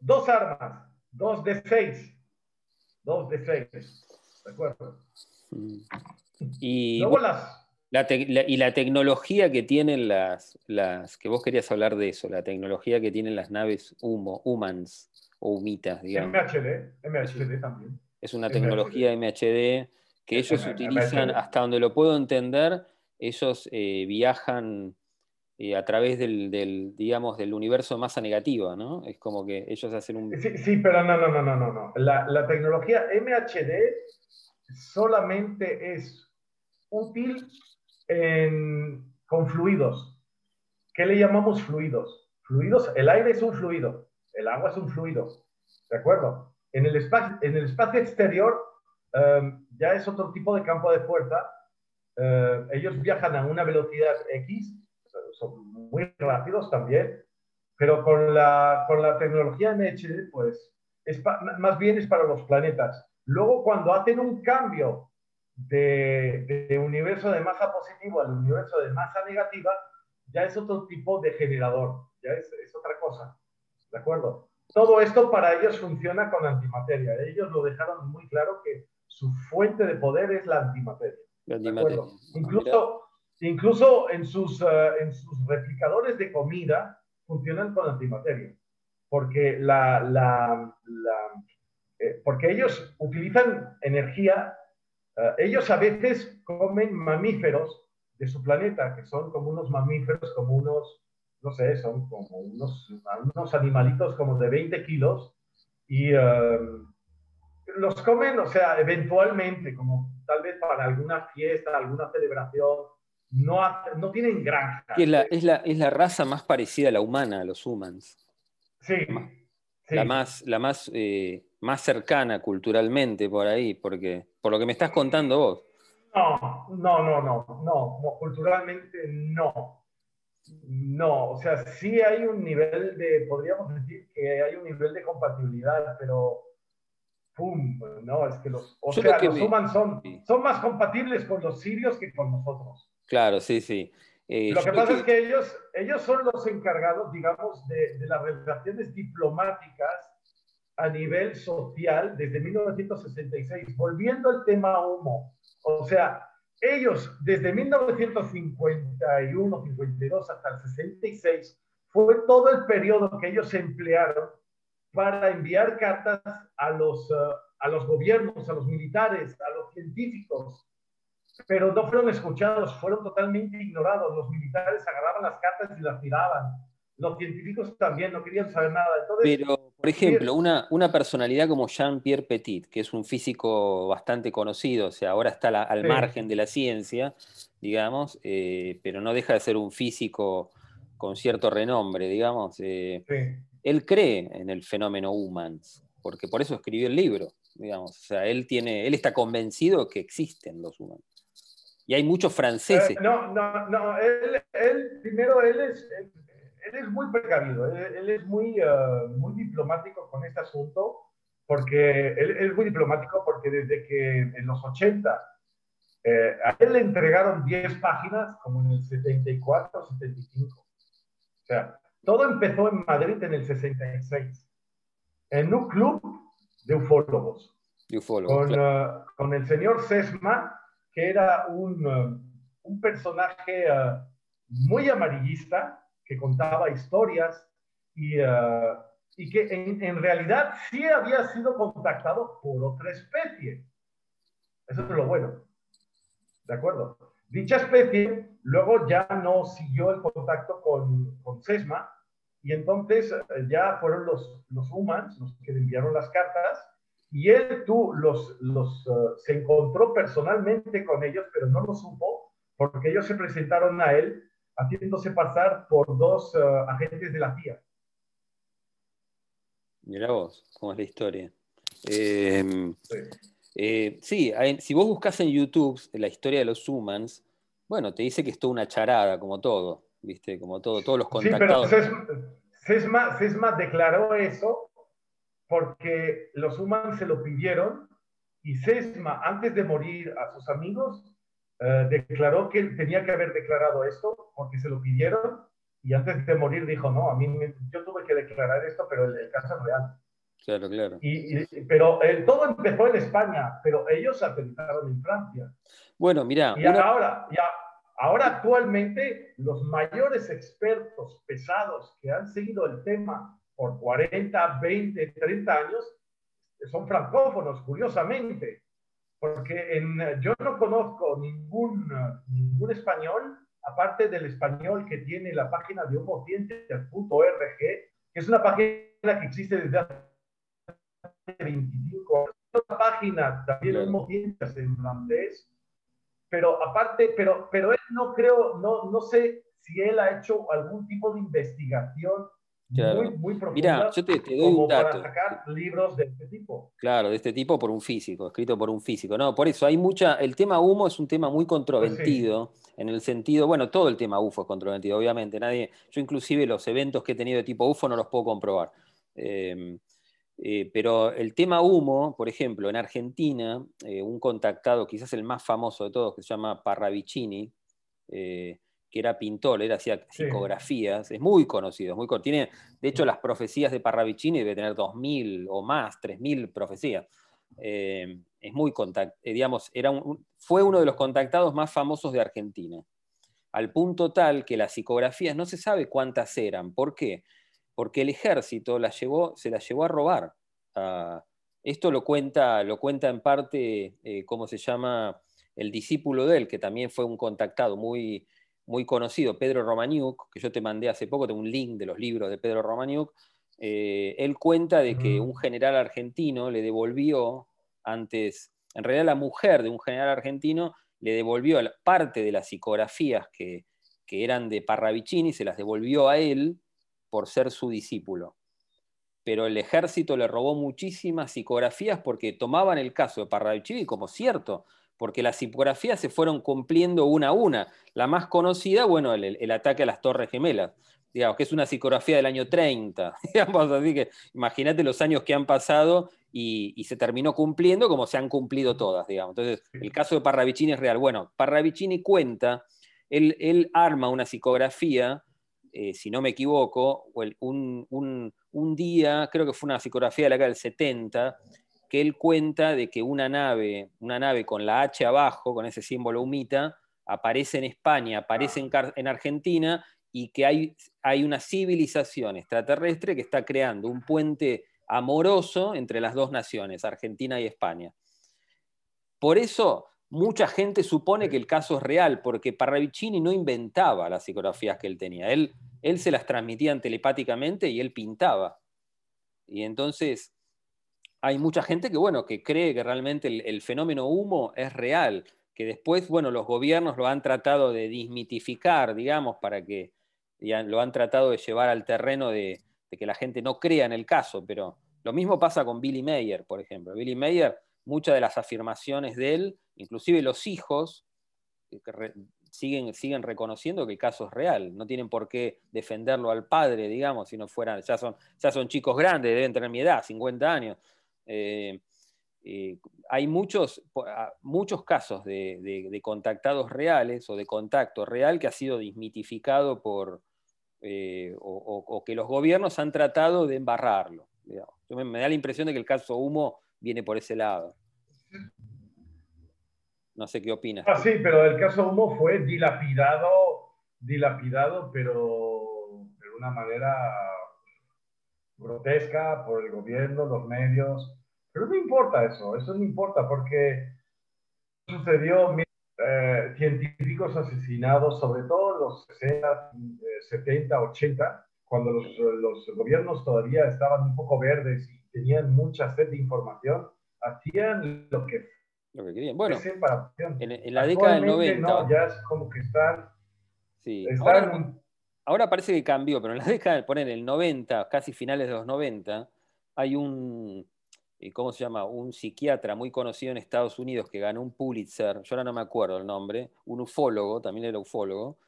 dos armas, dos de seis, 2 de 6. ¿De acuerdo?
Mm. Y, y la tecnología que tienen las, las, que vos querías hablar de eso, la tecnología que tienen las naves Humo, Humans o Humitas, digamos.
MHD, MHD también.
Es una tecnología MHD, que ellos utilizan, hasta donde lo puedo entender, ellos eh, viajan eh, a través del, digamos, del universo masa negativa, ¿no? Es como que ellos hacen un...
Sí, pero no, no, no, no, no. no. La, la tecnología MHD solamente es útil con fluidos. ¿Qué le llamamos fluidos? Fluidos, el aire es un fluido, el agua es un fluido, ¿de acuerdo? En el espacio, en el espacio exterior em, ya es otro tipo de campo de fuerza. Eh, ellos viajan a una velocidad X, son muy rápidos también, pero con la, con la tecnología MHD, pues es más bien es para los planetas. Luego, cuando hacen un cambio de, universo de masa positivo al universo de masa negativa, ya es otro tipo de generador, ya es, es otra cosa. ¿De acuerdo? Todo esto para ellos funciona con antimateria. Ellos lo dejaron muy claro que su fuente de poder es la antimateria. Incluso, incluso en, sus, eh, en sus replicadores de comida funcionan con antimateria. Porque, la, la, eh, porque ellos utilizan energía eh, ellos a veces comen mamíferos de su planeta, que son como unos mamíferos, como unos, no sé, son como unos, unos animalitos como de 20 kilos, y eh, los comen, o sea, eventualmente, como tal vez para alguna fiesta, alguna celebración, no, no tienen granja.
Es la, es, la, es la raza más parecida a la humana, a los humans.
Sí.
La más, la más eh, más cercana culturalmente por ahí, porque por lo que me estás contando vos.
No, no, no, no, no, culturalmente no. No, o sea, sí hay un nivel de, podríamos decir que hay un nivel de compatibilidad, pero ¡pum! No, es que los, o sea, los humanos son, son más compatibles con los sirios que con nosotros.
Claro, sí, sí.
Eh, lo que pasa es que ellos, ellos son los encargados, digamos, de, de las relaciones diplomáticas a nivel social desde 1966, volviendo al tema humo. O sea, ellos desde 1951, 52 hasta el 66, fue todo el periodo que ellos emplearon para enviar cartas a los, uh, a los gobiernos, a los militares, a los científicos, pero no fueron escuchados, fueron totalmente ignorados. Los militares agarraban las cartas y las tiraban. Los científicos también no querían saber nada. Entonces,
pero por ejemplo, una, una, personalidad como Jean-Pierre Petit, que es un físico bastante conocido, o sea, ahora está al margen de la ciencia, digamos, eh, pero no deja de ser un físico con cierto renombre, digamos. Eh, él cree en el fenómeno humans, porque por eso escribió el libro, digamos. O sea, él, tiene, él está convencido que existen los humanos. Y hay muchos franceses.
Eh, no, no, no, él, él primero, él es, él es muy precavido, él, es muy, uh, muy diplomático con este asunto, porque él, es muy diplomático porque desde que en los 80 eh, a él le entregaron 10 páginas, como en el 74 75. O sea, todo empezó en Madrid en el 66, en un club de ufólogos. con, uh, con, el señor Sesma, que era un, uh, un personaje muy amarillista, que contaba historias y, eh, y que en, en, realidad sí había sido contactado por otra especie. Eso es lo bueno. ¿De acuerdo? Dicha especie luego ya no siguió el contacto con, con Sesma y entonces eh, ya fueron los, los humans los que le enviaron las cartas y él tú los, los uh, se encontró personalmente con ellos, pero no lo supo porque ellos se presentaron a él haciéndose pasar por dos eh, agentes de la CIA.
Mira vos, cómo es la historia. Em, sí, eh, si vos buscas en YouTube la historia de los humans, bueno, te dice que es toda una charada, como todo, ¿viste? Como todo, todos los contactados.
Sí, pero Sesma, Sesma declaró eso porque los humans se lo pidieron y Sesma, antes de morir a sus amigos, eh, declaró que tenía que haber declarado esto porque se lo pidieron y antes de morir dijo, no, a mí yo tuve que declarar esto, pero el, caso es real.
Claro, claro.
pero eh, todo empezó en España, pero ellos aterrizaron en Francia.
Bueno, mira.
Y ahora, ya, ahora actualmente los mayores expertos pesados que han seguido el tema por 40, 20, 30 años son francófonos, curiosamente. Porque en, yo no conozco ningún, ningún español, aparte del español que tiene la página de homocientes.org, que es una página que existe desde hace 25 años. Una página también de homocientes en francés, pero aparte, pero, pero él no creo, no, no sé si él ha hecho algún tipo de investigación muy, muy
Mira, yo te, doy un dato.
Para sacar libros de este tipo.
Claro, de este tipo por un físico, escrito por un físico. No, por eso hay mucha. El tema humo es un tema muy controvertido, pues en el sentido, bueno, todo el tema UFO es controvertido, obviamente. Nadie, yo inclusive los eventos que he tenido de tipo UFO no los puedo comprobar. Em, eh, pero el tema humo, por ejemplo, en Argentina, eh, un contactado, quizás el más famoso de todos, que se llama Parravicini, eh, que era pintor, él hacía psicografías, es muy conocido, muy tiene, de hecho las profecías de Parravicini debe tener 2.000 o más, 3.000 profecías. Eh, es muy contact, eh, digamos, era fue uno de los contactados más famosos de Argentina, al punto tal que las psicografías no se sabe cuántas eran. ¿Por qué? Porque el ejército las llevó, se las llevó a robar. Esto lo cuenta, lo cuenta en parte, eh, ¿cómo se llama? El discípulo de él, que también fue un contactado muy, muy conocido, Pedro Romaniuk, que yo te mandé hace poco, tengo un link de los libros de Pedro Romaniuk, eh, él cuenta de que un general argentino le devolvió antes, en realidad la mujer de un general argentino le devolvió parte de las psicografías que, que eran de Parravicini, se las devolvió a él por ser su discípulo. Pero el ejército le robó muchísimas psicografías porque tomaban el caso de Parravicini como cierto, porque las psicografías se fueron cumpliendo una a una. La más conocida, bueno, el, ataque a las Torres Gemelas, digamos, que es una psicografía del año 30, digamos, así que imagínate los años que han pasado y, se terminó cumpliendo como se han cumplido todas, digamos. Entonces, el caso de Parravicini es real. Bueno, Parravicini cuenta, él, arma una psicografía, eh, si no me equivoco, un, un, día, creo que fue una psicografía de la década del 70, que él cuenta de que una nave, una nave con la H abajo, con ese símbolo humita, aparece en España, aparece en, Argentina y que hay, hay una civilización extraterrestre que está creando un puente amoroso entre las dos naciones, Argentina y España. Por eso mucha gente supone que el caso es real, porque Parravicini no inventaba las psicografías que él tenía, él, él se las transmitía telepáticamente y él pintaba. Y entonces hay mucha gente que, bueno, que cree que realmente el, fenómeno humo es real, que después, bueno, los gobiernos lo han tratado de dismitificar, digamos, para que lo han tratado de llevar al terreno de, que la gente no crea en el caso, pero lo mismo pasa con Billy Mayer, por ejemplo. Billy Mayer, muchas de las afirmaciones de él, inclusive los hijos, eh, siguen, siguen reconociendo que el caso es real, no tienen por qué defenderlo al padre, digamos, si no fueran, ya son, ya son chicos grandes, deben tener mi edad, 50 años, eh, eh, hay muchos, ah, muchos casos de, contactados reales o de contacto real que ha sido dismitificado por, eh, o, que los gobiernos han tratado de embarrarlo. Me, da la impresión de que el caso Humo viene por ese lado. No sé qué opinas.
Ah, sí, pero el caso Humo fue dilapidado, dilapidado, pero de una manera grotesca por el gobierno, los medios. Pero no importa eso, eso no importa porque sucedió eh, científicos asesinados, sobre todo en los 60, 70, 80, cuando los, los, gobiernos todavía estaban un poco verdes y tenían mucha sed de información, hacían lo que,
lo que querían. Bueno, en, la década del 90.
No, ya es como que están.
Sí. ahora, ahora, parece que cambió, pero en la década, poner el 90, casi finales de los 90, hay un, ¿cómo se llama? Un psiquiatra muy conocido en Estados Unidos que ganó un Pulitzer, yo ahora no me acuerdo el nombre, un ufólogo, también era ufólogo,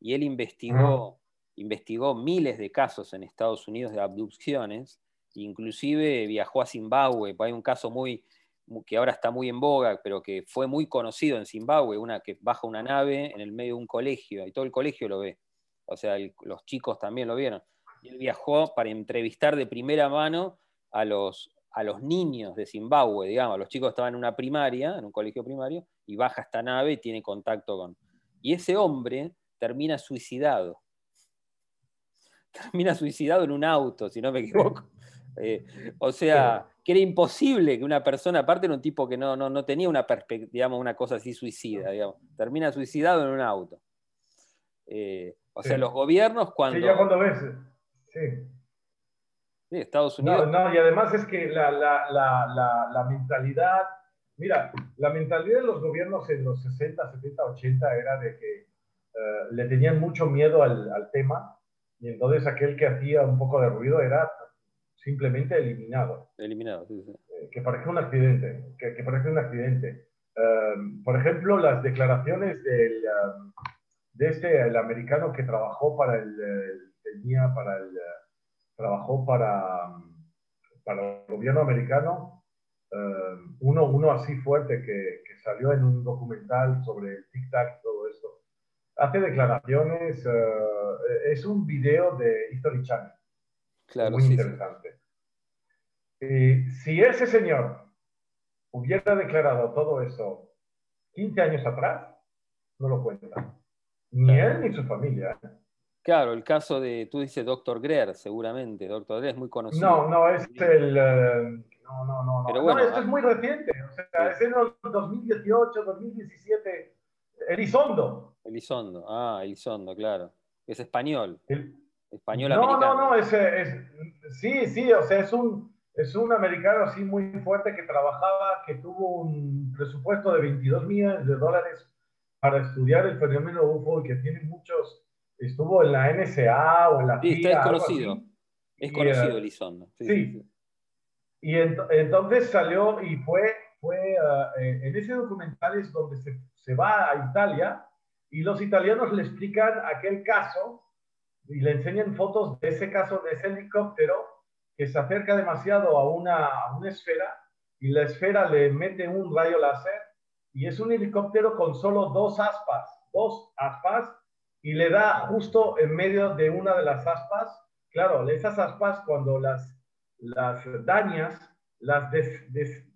y él investigó, investigó miles de casos en Estados Unidos de abducciones, inclusive viajó a Zimbabue, hay un caso muy, que ahora está muy en boga, pero que fue muy conocido en Zimbabue, una que baja una nave en el medio de un colegio, y todo el colegio lo ve, o sea, los chicos también lo vieron. Y él viajó para entrevistar de primera mano a los, a los niños de Zimbabue, digamos, los chicos estaban en una primaria, en un colegio primario, y baja esta nave y tiene contacto con... Y ese hombre termina suicidado. Termina suicidado en un auto, si no me equivoco. Eh, o sea, que era imposible que una persona, aparte era un tipo que no, no, tenía una perspectiva, digamos, una cosa así suicida, digamos, termina suicidado en un auto. Eh, o sea, los gobiernos cuando...
Sí, ya cuando ves, sí.
Sí, Estados Unidos...
No, no y además es que la, la, la, la, mentalidad, mira, la mentalidad de los gobiernos en los 60, 70, 80 era de que eh, le tenían mucho miedo al, al tema y entonces aquel que hacía un poco de ruido era simplemente eliminado.
Eliminado, sí, sí.
Eh, que parece un accidente, que, que parece un accidente. Um, por ejemplo, las declaraciones del, um, de este, el americano que trabajó para el, tenía para el, trabajó para, para el gobierno americano, uno, uno así fuerte que, que, salió en un documental sobre el tic-tac y todo esto, hace declaraciones, uh, es un video de History Channel muy interesante. Y si ese señor hubiera declarado todo eso 15 años atrás, no lo cuenta. Ni él ni su familia.
Claro, el caso de, tú dices Dr. Greer, seguramente. Dr. Greer es muy conocido.
No, no, es el... Eh, no, no, no. Pero bueno, no, esto es muy reciente. O sea, es en el 2018, 2017. Elizondo.
Elizondo, ah, Elizondo, claro. Es español.
El, español no, No, no, es, es, sí, sí, o sea, es un, es un americano así muy fuerte que trabajaba, que tuvo un presupuesto de 22 millones de dólares para estudiar el fenómeno UFO y que tiene muchos, estuvo en la NSA o en la
Sí, está conocido. Es conocido Elizondo.
Sí. sí. Y entonces salió y fue, fue uh, en ese documental es donde se, se va a Italia y los italianos le explican aquel caso y le enseñan fotos de ese caso, de ese helicóptero que se acerca demasiado a una, a una esfera y la esfera le mete un rayo láser y es un helicóptero con solo dos aspas, dos aspas y le da justo en medio de una de las aspas. Claro, esas aspas cuando las, las dañas, las des,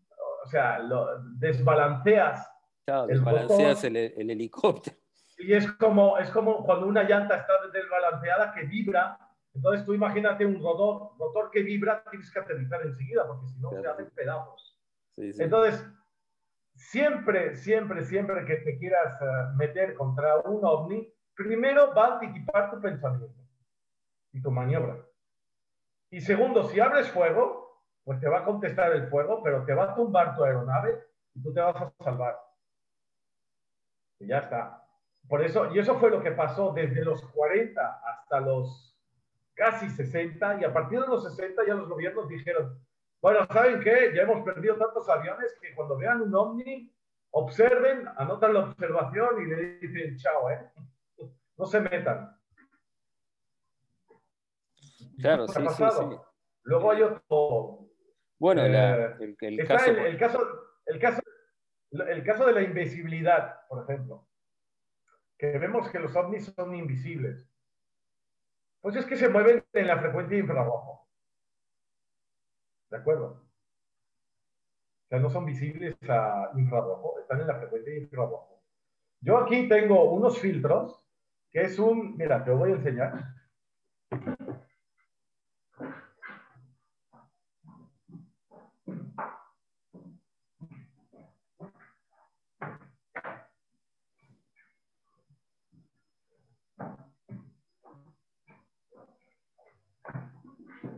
o sea, lo, desbalanceas.
Claro, desbalanceas el, el helicóptero
y es como, es como cuando una llanta está desbalanceada que vibra. Entonces tú imagínate un rotor, rotor que vibra, tienes que aterrizar enseguida porque si no se hacen pedazos. Entonces, siempre, siempre, siempre que te quieras eh, meter contra un ovni, primero va a anticipar tu pensamiento y tu maniobra. Y segundo, si abres fuego, pues te va a contestar el fuego, pero te va a tumbar tu aeronave y tú te vas a salvar. Y ya está. Por eso, y eso fue lo que pasó desde los 40 hasta los casi 60, y a partir de los 60 ya los gobiernos dijeron, bueno, ¿saben qué? Ya hemos perdido tantos aviones que cuando vean un ovni, observen, anotan la observación y le dicen, chao, ¿eh? No se metan.
Claro, sí, sí, sí,
Luego hay otro...
Bueno, eh, el, caso...
el, caso, el, caso, el caso de la invisibilidad, por ejemplo que vemos que los ovnis son invisibles. Pues es que se mueven en la frecuencia infrarrojo. ¿De acuerdo? O sea, no son visibles a infrarrojo, están en la frecuencia infrarrojo. Yo aquí tengo unos filtros, que es un, mira, te lo voy a enseñar.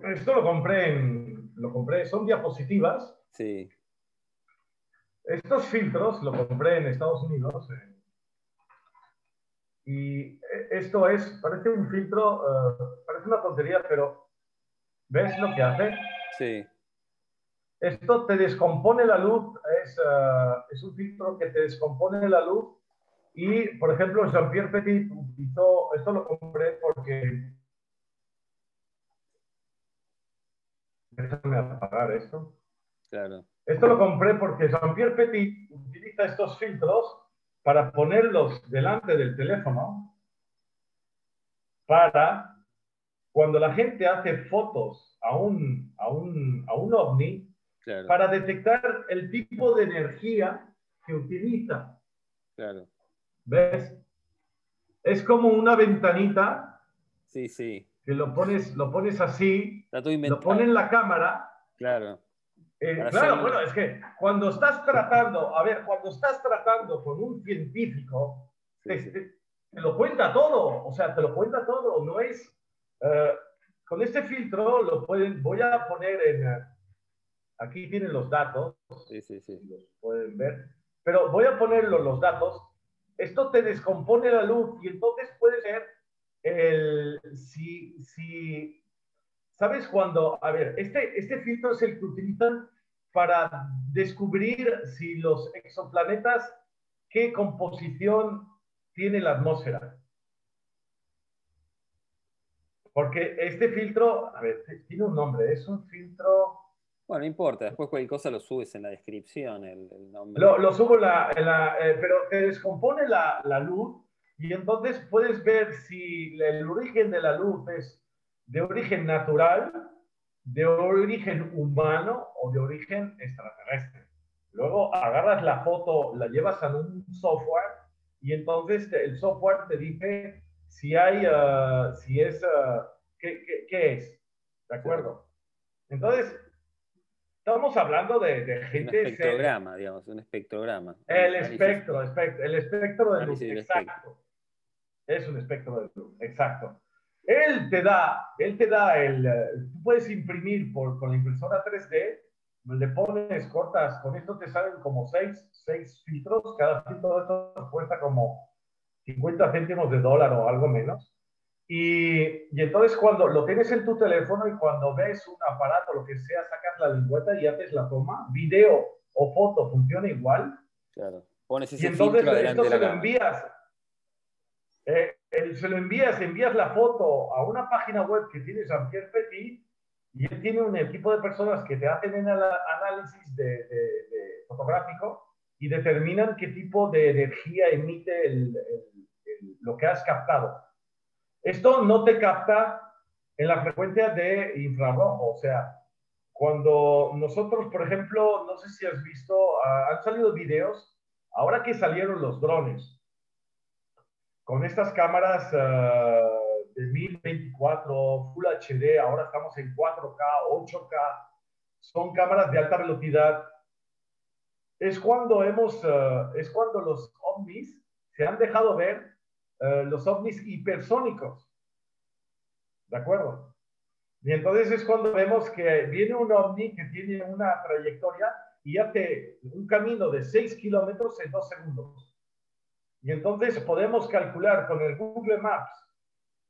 Esto lo compré en, lo compré, son diapositivas.
Sí.
Estos filtros lo compré en Estados Unidos. Eh, y eh, esto es, parece un filtro, eh, parece una tontería, pero ¿ves lo que hace?
Sí.
Esto te descompone la luz, es, es un filtro que te descompone la luz. Y, por ejemplo, Jean-Pierre Petit utilizó, esto lo compré porque Déjame apagar esto.
Claro.
Esto lo compré porque Jean-Pierre Petit utiliza estos filtros para ponerlos delante del teléfono para cuando la gente hace fotos a un, a un, a un ovni para detectar el tipo de energía que utiliza.
Claro.
¿Ves? Es como una ventanita.
Sí, sí.
Que lo pones, lo pones así, lo pones en la cámara.
Claro.
Eh, claro, bueno, es que cuando estás tratando, a ver, cuando estás tratando con un científico, te, lo cuenta todo, o sea, te lo cuenta todo, no es... Eh, con este filtro lo pueden, voy a poner en... Aquí tienen los datos,
sí, sí, sí.
los pueden ver, pero voy a ponerlo los datos. Esto te descompone la luz y entonces puede ser el, si, si ¿Sabes cuando, a ver, este, este filtro es el que utilizan para descubrir si los exoplanetas, qué composición tiene la atmósfera? Porque este filtro, a ver, tiene un nombre, es un filtro...
Bueno, no importa, después cualquier cosa lo subes en la descripción, el, nombre.
Lo, subo en la... Eh, pero te descompone la, la luz y entonces puedes ver si el origen de la luz es de origen natural, de origen humano o de origen extraterrestre. Luego agarras la foto, la llevas a un software y entonces el software te dice si hay, uh, si es, uh, ¿qué, qué, es, ¿de acuerdo? Entonces, estamos hablando de, de gente...
Un espectrograma, digamos, un espectrograma.
El espectro, el espectro de luz, exacto. Es un espectro de luz, exacto. Él te da, él te da el, eh, tú puedes imprimir por, con la impresora 3D, le pones, cortas, con esto te salen como 6 seis, filtros, cada filtro de estos cuesta como 50 céntimos de dólar o algo menos. Y, y, entonces cuando lo tienes en tu teléfono y cuando ves un aparato, lo que sea, sacas la lingüeta y haces la toma, video o foto funciona igual.
Claro. Pones ese
y entonces
filtro
esto se lo envías. Eh, se lo envías, envías la foto a una página web que tiene Jean-Pierre Petit y él tiene un equipo de personas que te hacen el análisis de, fotográfico y determinan qué tipo de energía emite lo que has captado. Esto no te capta en la frecuencia de infrarrojo, o sea, cuando nosotros, por ejemplo, no sé si has visto, ah, han salido videos, ahora que salieron los drones, con estas cámaras uh, de 1024, Full HD, ahora estamos en 4K, 8K, son cámaras de alta velocidad. Es cuando hemos, uh, es cuando los ovnis se han dejado ver, uh, los ovnis hipersónicos. ¿De acuerdo? Y entonces es cuando vemos que viene un ovni que tiene una trayectoria y hace un camino de 6 kilómetros en 2 segundos. Y entonces podemos calcular con el Google Maps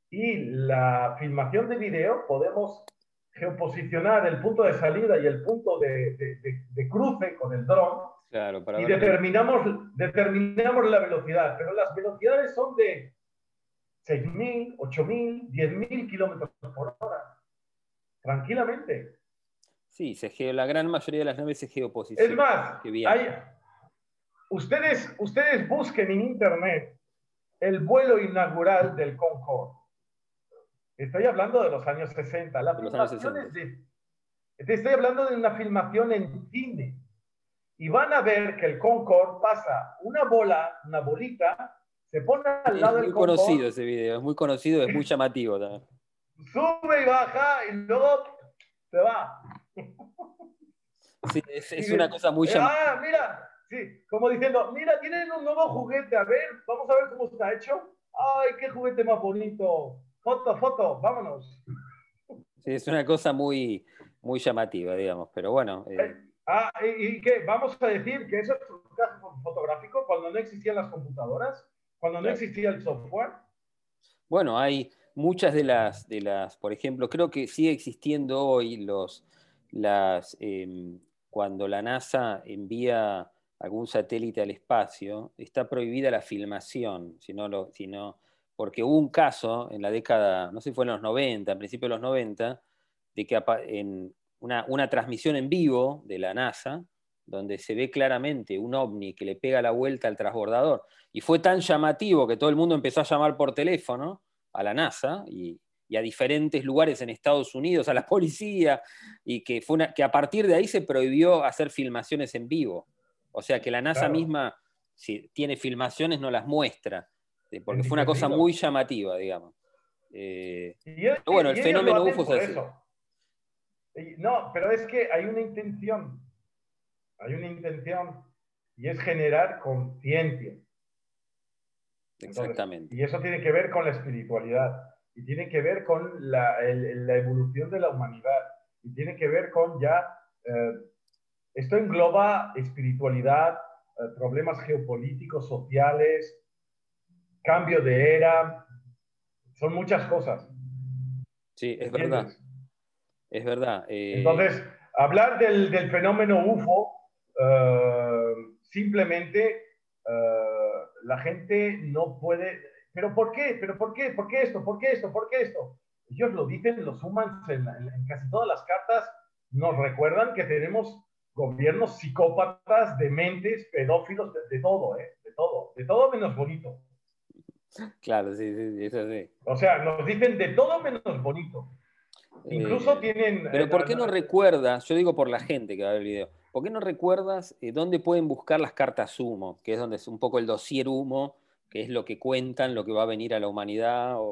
y la filmación de video, podemos geoposicionar el punto de salida y el punto de, de, cruce con el dron.
Claro, para
y determinamos, determinamos la velocidad, pero las velocidades son de 6.000, 8.000, 10.000 kilómetros por hora. Tranquilamente.
Sí, se, la gran mayoría de las naves se geoposicionan.
Es más, hay, Ustedes, ustedes busquen en internet el vuelo inaugural del Concorde. Estoy hablando de los años 60. La filmación es de, te estoy hablando de una filmación en cine. Y van a ver que el Concorde pasa una bola, una bolita, se pone al lado del
del Concorde. Es muy conocido ese video, es muy conocido, es muy llamativo también.
Sube y baja y luego se va.
Sí, es, una cosa muy llamativa.
Ah, mira, Sí, como diciendo, mira, tienen un nuevo juguete, a ver, vamos a ver cómo está hecho. Ay, qué juguete más bonito. Foto, foto, vámonos.
Sí, es una cosa muy, muy llamativa, digamos, pero bueno. Eh.
Eh, ah, ¿y, qué? ¿Vamos a decir que eso es un caso fotográfico cuando no existían las computadoras? ¿Cuando no existía el software?
Bueno, hay muchas de las, de las, por ejemplo, creo que sigue existiendo hoy los, las, em, cuando la NASA envía algún satélite al espacio, está prohibida la filmación, sino lo, sino, porque hubo un caso en la década, no sé si fue en los 90, en principio de los 90, de que en una, una transmisión en vivo de la NASA, donde se ve claramente un ovni que le pega la vuelta al transbordador, y fue tan llamativo que todo el mundo empezó a llamar por teléfono a la NASA, y, y a diferentes lugares en Estados Unidos, a la policía, y que, fue una, que a partir de ahí se prohibió hacer filmaciones en vivo. O sea que la NASA misma, si tiene filmaciones, no las muestra, porque fue una cosa muy llamativa, digamos. Eh, bueno, el fenómeno UFO es eso.
No, pero es que hay una intención, hay una intención, y es generar conciencia.
Exactamente.
Y eso tiene que ver con la espiritualidad, y tiene que ver con la, evolución de la humanidad, y tiene que ver con ya, eh, esto engloba espiritualidad, eh, problemas geopolíticos, sociales, cambio de era, son muchas cosas.
Sí, es verdad. Es verdad.
Eh, Entonces, hablar del, fenómeno UFO, simplemente la gente no puede... ¿Pero por qué? ¿Pero por qué? ¿Por qué esto? ¿Por qué esto? ¿Por qué esto? Ellos lo dicen, los humans en, casi todas las cartas nos recuerdan que tenemos gobiernos psicópatas, dementes, pedófilos, de, todo, ¿eh? De todo. De todo menos bonito.
Claro, sí, sí, eso sí.
O sea, nos dicen de todo menos bonito. Incluso eh, tienen...
Pero ¿por qué no recuerdas? Yo digo por la gente que va a ver el video. ¿Por qué no recuerdas eh, dónde pueden buscar las cartas humo? Que es donde es un poco el dossier humo, que es lo que cuentan, lo que va a venir a la humanidad. O,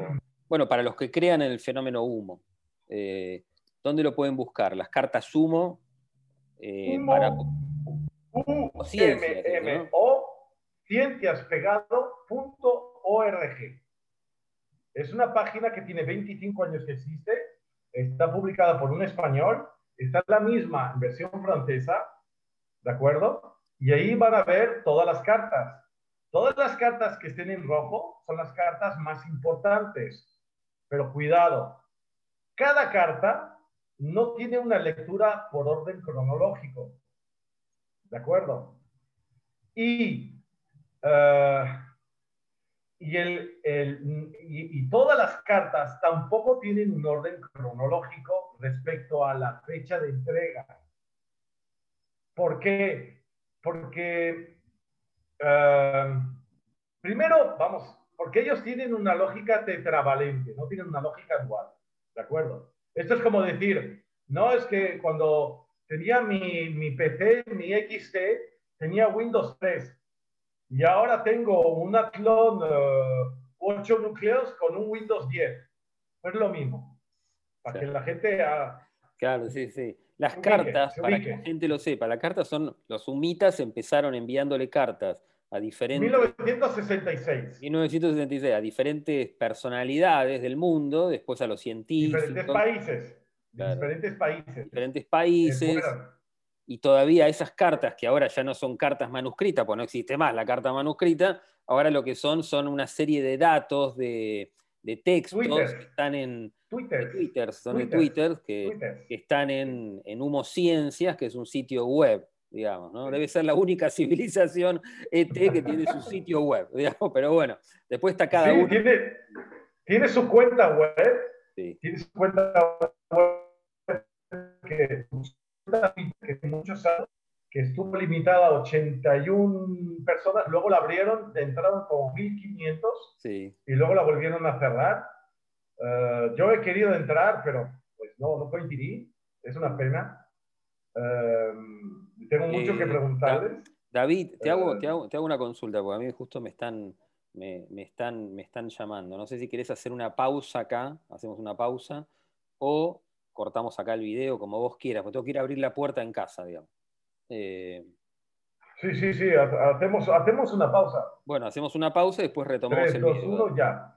bueno, para los que crean en el fenómeno humo. Eh, ¿Dónde lo pueden buscar? Las cartas humo.
Eh, para, o cienciaspegado.org. Es una página que tiene 25 años que existe, está publicada por un español Está la misma en versión francesa, ¿de acuerdo? Y ahí van a ver todas las cartas. Todas las cartas que estén en rojo son las cartas más importantes. Pero cuidado, cada carta no tiene una lectura por orden cronológico. ¿De acuerdo? Y, uh, y, y, todas las cartas tampoco tienen un orden cronológico respecto a la fecha de entrega. ¿Por qué? Porque, eh, primero, vamos, porque ellos tienen una lógica tetravalente, no tienen una lógica dual, ¿de acuerdo? Esto es como decir, no es que cuando tenía mi, mi PC, mi XT, tenía Windows 3 y ahora tengo una clon 8 eh, núcleos con un Windows 10. es lo mismo. Para que la gente...
Claro, sí, sí. Las cartas, para que la gente lo sepa, las cartas son, los humitas empezaron enviándole cartas a diferentes...
1966.
1966, a diferentes personalidades del mundo, después a los científicos.
Diferentes países. Diferentes países.
Diferentes países y todavía esas cartas, que ahora ya no son cartas manuscritas, pues no existe más la carta manuscrita, ahora lo que son son una serie de datos, de, textos que están en Twitter, son de Twitter, que, están en, en Humo Ciencias, que es un sitio web, digamos, ¿no? Debe ser la única civilización ET que tiene su sitio web, digamos, pero bueno, después está cada uno.
Tiene, tiene, su cuenta web, tiene su cuenta web que que muchos años, que estuvo limitada a 81 personas, luego la abrieron, entraron como 1500 sí. y luego la volvieron a cerrar. Eh, yo he querido entrar, pero pues no, no coincidí, es una pena. Eh, tengo mucho que eh, preguntarles.
David, te hago, te, hago, te hago, una consulta, porque a mí justo me están, me, me, están, me están llamando. No sé si quieres hacer una pausa acá, hacemos una pausa, o cortamos acá el video, como vos quieras, porque tengo que ir a abrir la puerta en casa, digamos.
Eh, sí, sí, sí, hacemos, hacemos una pausa.
Bueno, hacemos una pausa y después retomamos 3,
el 2, 1, ya.